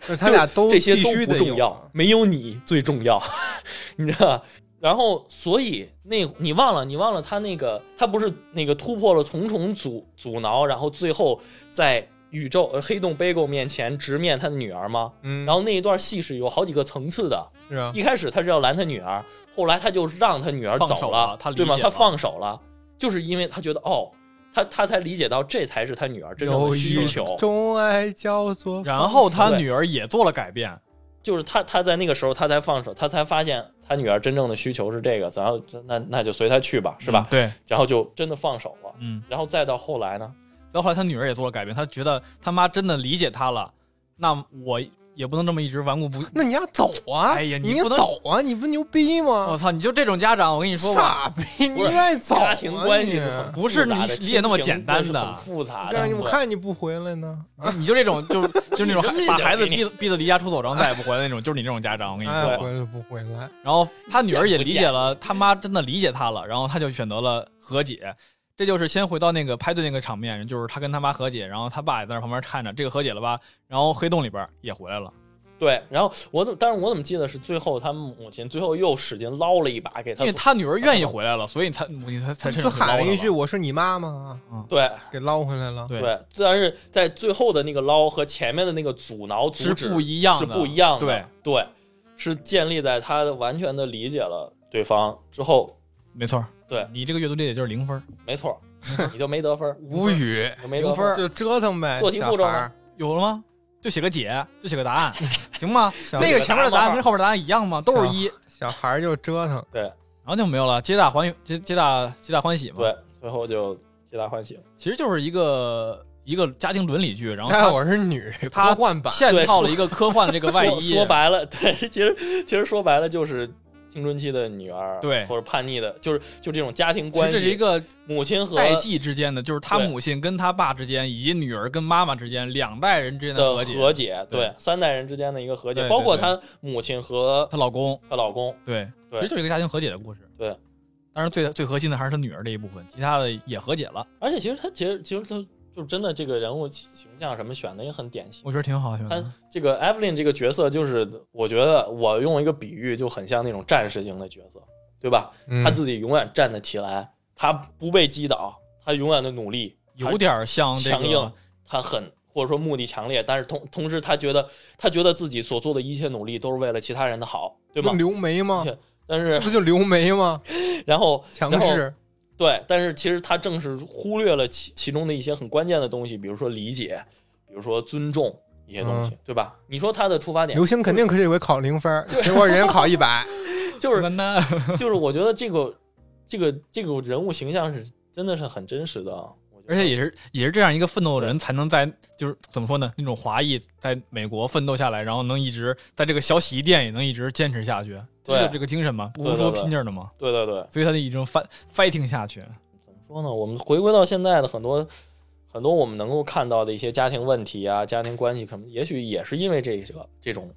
可是他俩都这些都不重要，没有你最重要，你知道？吧？然后，所以那你忘了，你忘了他那个，他不是那个突破了重重阻阻挠，然后最后在宇宙呃黑洞 Bagel 面前直面他的女儿吗？嗯，然后那一段戏是有好几个层次的，是啊，一开始他是要拦他女儿，后来他就让他女儿走手了对吗？他放手了，就是因为他觉得哦，他他才理解到这才是他女儿真正的需求，种爱叫做 然后他女儿也做了改变，就是他他在那个时候他才放手，他才发现他女儿真正的需求是这个，然后那那就随他去吧，是吧？嗯对，然后就真的放手了，嗯。然后再到后来呢，再后来他女儿也做了改变，他觉得他妈真的理解他了，那我也不能这么一直顽固不。那你要走啊！哎呀你你不能走啊！你不牛逼吗我吗？操，你就这种家长，我跟你说，傻逼！你应该走啊！家庭关系不是你理解那么简单的复杂的。我对看你不回来呢。你就这种就 就那种把孩子逼逼得离家出走，然后再也不回来那种，就是你这种家长，我跟你哎，说吧。回来不回来？然后他女儿也理解了，他妈真的理解他了，然后他就选择了和解。这就是先回到那个派对那个场面，就是他跟他妈和解，然后他爸也在那旁边看着，这个和解了吧？然后黑洞里边也回来了，对，然后我怎么，但是我怎么记得是最后他母亲最后又使劲捞了一把给他因为他女儿愿意回来了，所以他母亲才才喊了一句：“我是你妈妈。对”给捞回来了。对对，但是在最后的那个捞和前面的那个阻挠阻是止不一样的，是不一样的，对，对，是建立在他完全的理解了对方之后，没错。对你这个阅读理解就是零分，没错，你就没得分，无语，就没得分儿。零分就折腾呗。做题步骤有了吗？就写个解，就写个答案，行吗？那个前面的答案跟后面答案一样吗？都是一，小孩就折腾。对然后就没有了，皆大欢皆皆大皆大欢喜嘛。对，最后就皆大欢喜。其实就是一个一个家庭伦理剧，然后我是女他科幻版，嵌套了一个科幻的这个外说衣，说白了，对，其实其实说白了就是青春期的女儿，对或者叛逆的，就是就这种家庭关系，这是一个母亲和代际之间的，就是他母亲跟他爸之间，以及女儿跟妈妈之间两代人之间的和解。和解，对对，三代人之间的一个和解，包括她母亲和她老公，她老公，对，其实就是一个家庭和解的故事。对，当然最最核心的还是他女儿这一部分，其他的也和解了，而且其实她其实其实她就真的这个人物形象什么选的也很典型。我觉得挺好选的她。这个 Evelyn 这个角色，就是我觉得我用一个比喻，就很像那种战士型的角色，对吧？嗯他自己永远站得起来，他不被击倒，他永远的努力，有点像这个强硬，他很或者说目的强烈，但是同同时他觉得他觉得自己所做的一切努力都是为了其他人的好，对吗不？留眉吗？且但这是不就留眉吗？然后强然后势。对，但是其实他正是忽略了其其中的一些很关键的东西，比如说理解，比如说尊重一些东西，嗯对吧？你说他的出发点刘星肯定可以为考零分儿，结果人家考一百。就是 就是我觉得这个这个这个人物形象是真的是很真实的，而且也是也是这样一个奋斗的人，才能在就是怎么说呢？那种华裔在美国奋斗下来，然后能一直在这个小洗衣店也能一直坚持下去，这对就这个精神嘛，不服输拼劲儿的嘛，对对对，所以他就一直 fight fighting 下去。怎么说呢？我们回归到现在的很多很多我们能够看到的一些家庭问题啊、家庭关系，可能也许也是因为这个这种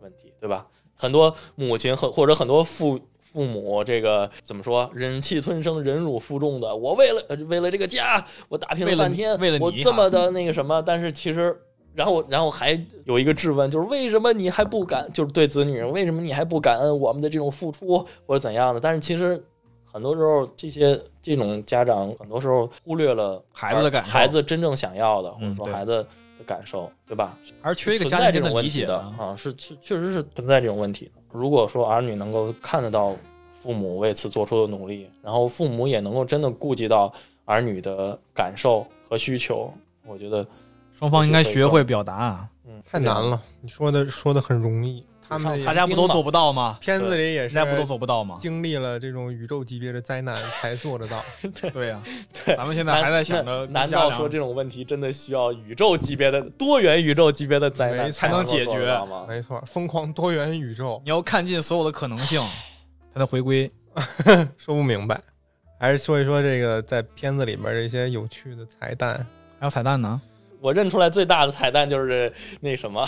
问题，对吧？很多母亲和或者很多父父母，这个怎么说？忍气吞声、忍辱负重的。我为了呃为了这个家，我打拼了了半天，为了你我这么的那个什么，但是其实。然后，然后还有一个质问，就是为什么你还不感，就是对子女，为什么你还不感恩我们的这种付出，或者怎样的？但是其实很多时候，这些这种家长很多时候忽略了孩子的感受孩子真正想要的，或者说孩子的感受，对吧？还是缺一个家庭间种问题的理解的。啊，是是确实是存在这种问题的。如果说儿女能够看得到父父母为此做出的努力，然后父母也能够真的顾及到儿女的感受和需求，我觉得双方应该学会表达。啊嗯太难。了。你说的说的很容易，他们大家不都做不到吗？片子里也是大家不都做不到吗？经历了这种宇宙级别的灾难 才做得到。对呀，对，咱们现在还在想着难道说这种问题真的需要宇宙级别的多元宇宙级别的灾难才能解决吗？没错，疯狂多元宇宙，你要看尽所有的可能性，才能回归。说不明白。还是说一说这个在片子里边的一些有趣的彩蛋。还有彩蛋呢？我认出来最大的彩蛋就是那什么，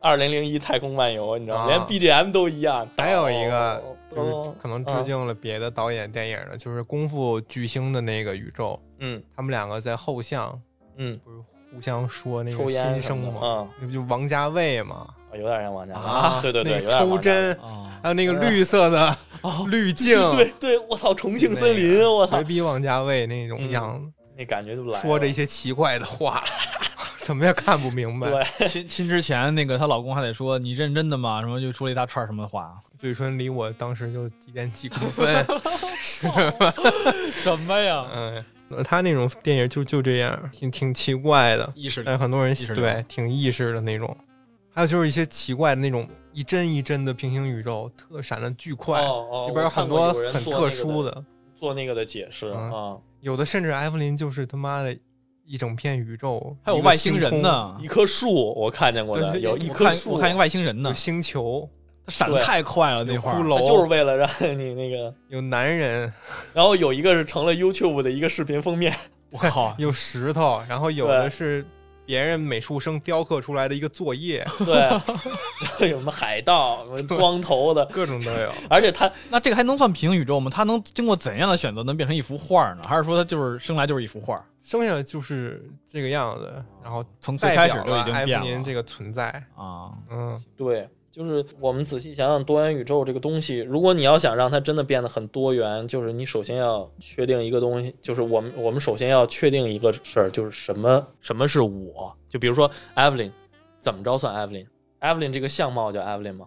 二零零一太空漫游，你知道吗？啊连 BGM 都一样。还有一个哦就是可能致敬了别的导演电影的，就是《功夫巨星》的那个宇宙，嗯他们两个在后巷嗯，不是互相说那抽个心声吗？嗯，那不就王家卫嘛？啊有点像王家卫啊对对对，那个抽有点王家卫针，啊，还有那个绿色的哦滤镜，对对，我操，重庆森林，我操绝，逼王家卫那种嗯样子，那感觉就来了。说着一些奇怪的话，怎么也看不明白。对，亲亲之前，那个她老公还得说你认真的吗？什么就说了一大串什么话，嘴唇离我当时就几点几公分 什么呀？嗯，他那种电影就就这样，挺挺奇怪的，意识但很多人意识流对挺意识的那种。还有就是一些奇怪的那种一帧一帧的平行宇宙，特闪的巨快，哦哦，里边有很多很特做那的殊的，做那个的解释嗯啊，有的甚至艾弗林就是他妈的一整片宇宙，还有外星人，呢一。棵树我看见过的，有一棵树，我看一个外星人呢有，星球，他闪的太快了，那有会儿骷髅，就是为了让你那个，有男人，然后有一个是成了 YouTube 的一个视频封面，我靠，有石头，然后有的是别人美术生雕刻出来的一个作业，对，然 后有什么海盗，什么光头的，各种都有。而且他那这个还能算平行宇宙吗？他能经过怎样的选择能变成一幅画呢？还是说他就是生来就是一幅画？生下来就是这个样子，然后从最开始就已经变了您这个存在。啊！嗯，对，就是我们仔细想想多元宇宙这个东西，如果你要想让它真的变得很多元，就是你首先要确定一个东西，就是我们我们首先要确定一个事儿，就是什么什么是我。就比如说 Evelyn，怎么着算 Evelyn？Evelyn 这个相貌叫 Evelyn 吗？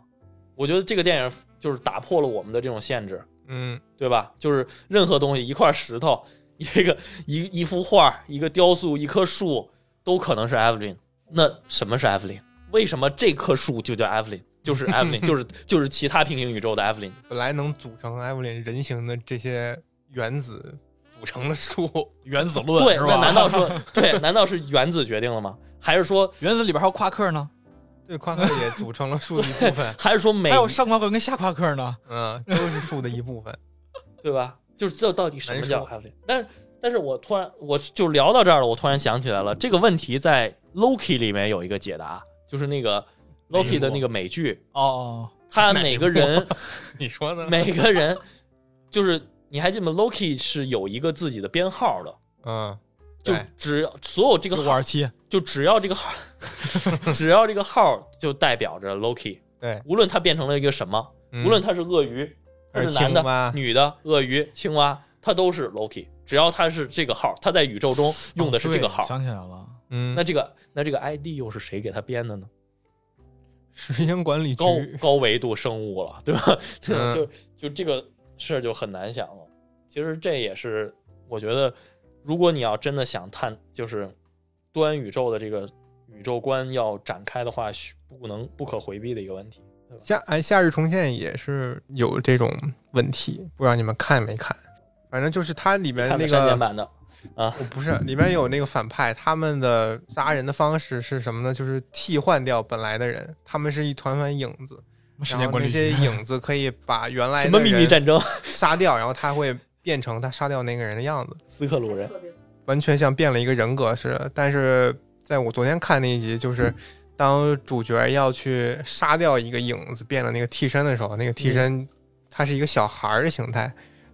我觉得这个电影就是打破了我们的这种限制，嗯，对吧？就是任何东西，一块石头，一个一一幅画，一个雕塑，一棵树，都可能是 Evelyn。那什么是 Evelyn？为什么这棵树就叫 Evelyn？就是 Evelyn，就是就是其他平行宇宙的 Evelyn。本来能组成埃弗琳人形的这些原子组成的树，原子论对，是吧？那难道说 对？难道是原子决定了吗？还是说原子里边还有夸克呢？对，夸克也组成了树的一部分。还是说每还有上夸克跟下夸克呢？嗯，都是树的一部分。对吧？就是这到底什么难叫说 Evelyn？但是但是我突然我就聊到这儿了，我突然想起来了，这个问题在 Loki 里面有一个解答，就是那个 Loki 的那个美剧，哦，他每个人 你说呢？每个人就是你还记得吗？Loki 是有一个自己的编号的，嗯，就只要所有这个号就只要这个号，只要这个号就代表着 Loki，对，无论他变成了一个什么，嗯。无论他是鳄鱼，他还是是男的、女的、鳄鱼、青蛙，他都是 Loki。只要他是这个号，他在宇宙中用的是这个号，想起来了，嗯，那这个那这个 ID 又是谁给他编的呢？时间管理局高高维度生物了，对吧？嗯就就这个事儿就很难想了。其实这也是我觉得，如果你要真的想探，就是多元宇宙的这个宇宙观要展开的话，需不能不可回避的一个问题。夏哎，夏日重现也是有这种问题，不知道你们看没看？反正就是它里面那个删减个版的，哦不是里面有那个反派，他们的杀人的方式是什么呢？就是替换掉本来的人，他们是一团团影子，时间管理然后那些影子可以把原来什么秘密的人战争？杀掉，然后他会变成他杀掉那个人的样子，斯克鲁人，完全像变了一个人格似的。但是在我昨天看那一集，就是当主角要去杀掉一个影子变了那个替身的时候，那个替身他是一个小孩儿的形态。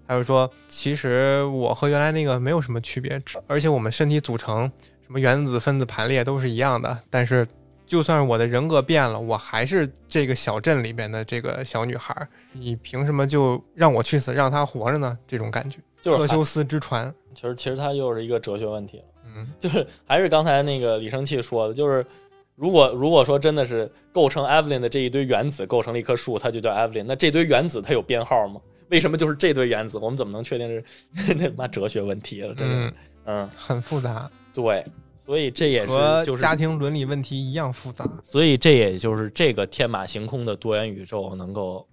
他就说，其实我和原来那个没有什么区别，而且我们身体组成、什么原子、分子排列都是一样的。但是，就算是我的人格变了，我还是这个小镇里边的这个小女孩儿。你凭什么就让我去死，让她活着呢？这种感觉，就是还特修斯之船。其实其实它又是一个哲学问题了。嗯，就是还是刚才那个李生气说的，就是如果如果说真的是构成 Evelyn 的这一堆原子构成了一棵树，它就叫 Evelyn。那这堆原子它有编号吗？为什么就是这堆原子？我们怎么能确定是 那妈哲学问题了？真的，嗯，嗯，很复杂，对，所以这也是就是家庭伦理问题一样复杂。所以这也就是这个天马行空的多元宇宙能够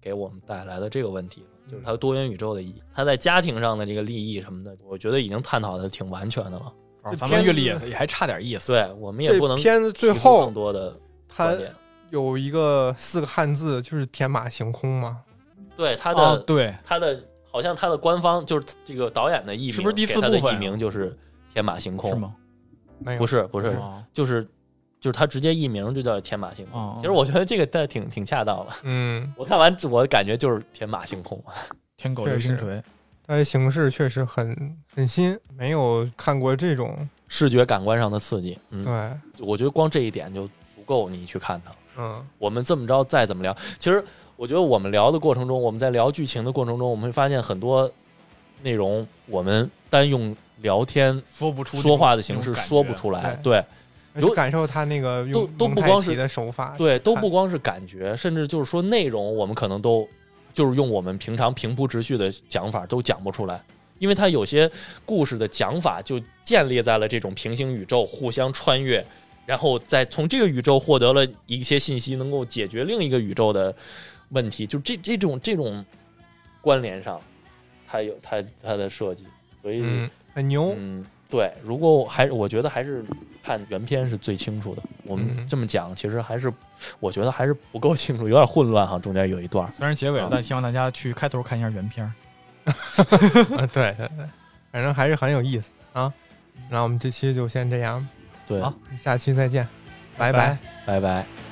给我们带来的这个问题，就是它多元宇宙的意义。它在家庭上的这个利益什么的，我觉得已经探讨的挺完全的了。啊咱们阅历也也还差点意思。对我们也不能片子最后更多的它观点。有一个四个汉字，就是天马行空嘛。对他的、啊，对，他的好像他的官方就是这个导演的艺名，是不是第四给他的部分啊译名就是天马行空？是？吗？没有，不是，不是，啊就是就是他直接艺名就叫天马行空。哦其实我觉得这个倒挺挺恰当的。嗯，我看完我感觉就是天马行空。天狗流星锤，它的形式确实很很新，没有看过这种。视觉感官上的刺激，嗯，对，我觉得光这一点就足够你去看它。嗯我们这么着再怎么聊，其实我觉得我们聊的过程中，我们在聊剧情的过程中，我们会发现很多内容我们单用聊天说不出说话的形式说不出来，对有感受他那个都用都不光是奇的手法，对，都不光是感觉，甚至就是说内容，我们可能都就是用我们平常平铺直叙的讲法都讲不出来。因为它有些故事的讲法就建立在了这种平行宇宙互相穿越，然后再从这个宇宙获得了一些信息，能够解决另一个宇宙的问题。就这这种这种关联上，它有它它的设计，所以嗯很牛。嗯，对，如果我还我觉得还是看原片是最清楚的。我们嗯这么讲，其实还是我觉得还是不够清楚，有点混乱哈，中间有一段。虽然结尾但希望大家去开头看一下原片 对对对，反正还是很有意思啊。那我们这期就先这样，对，好下期再见，拜拜拜拜拜。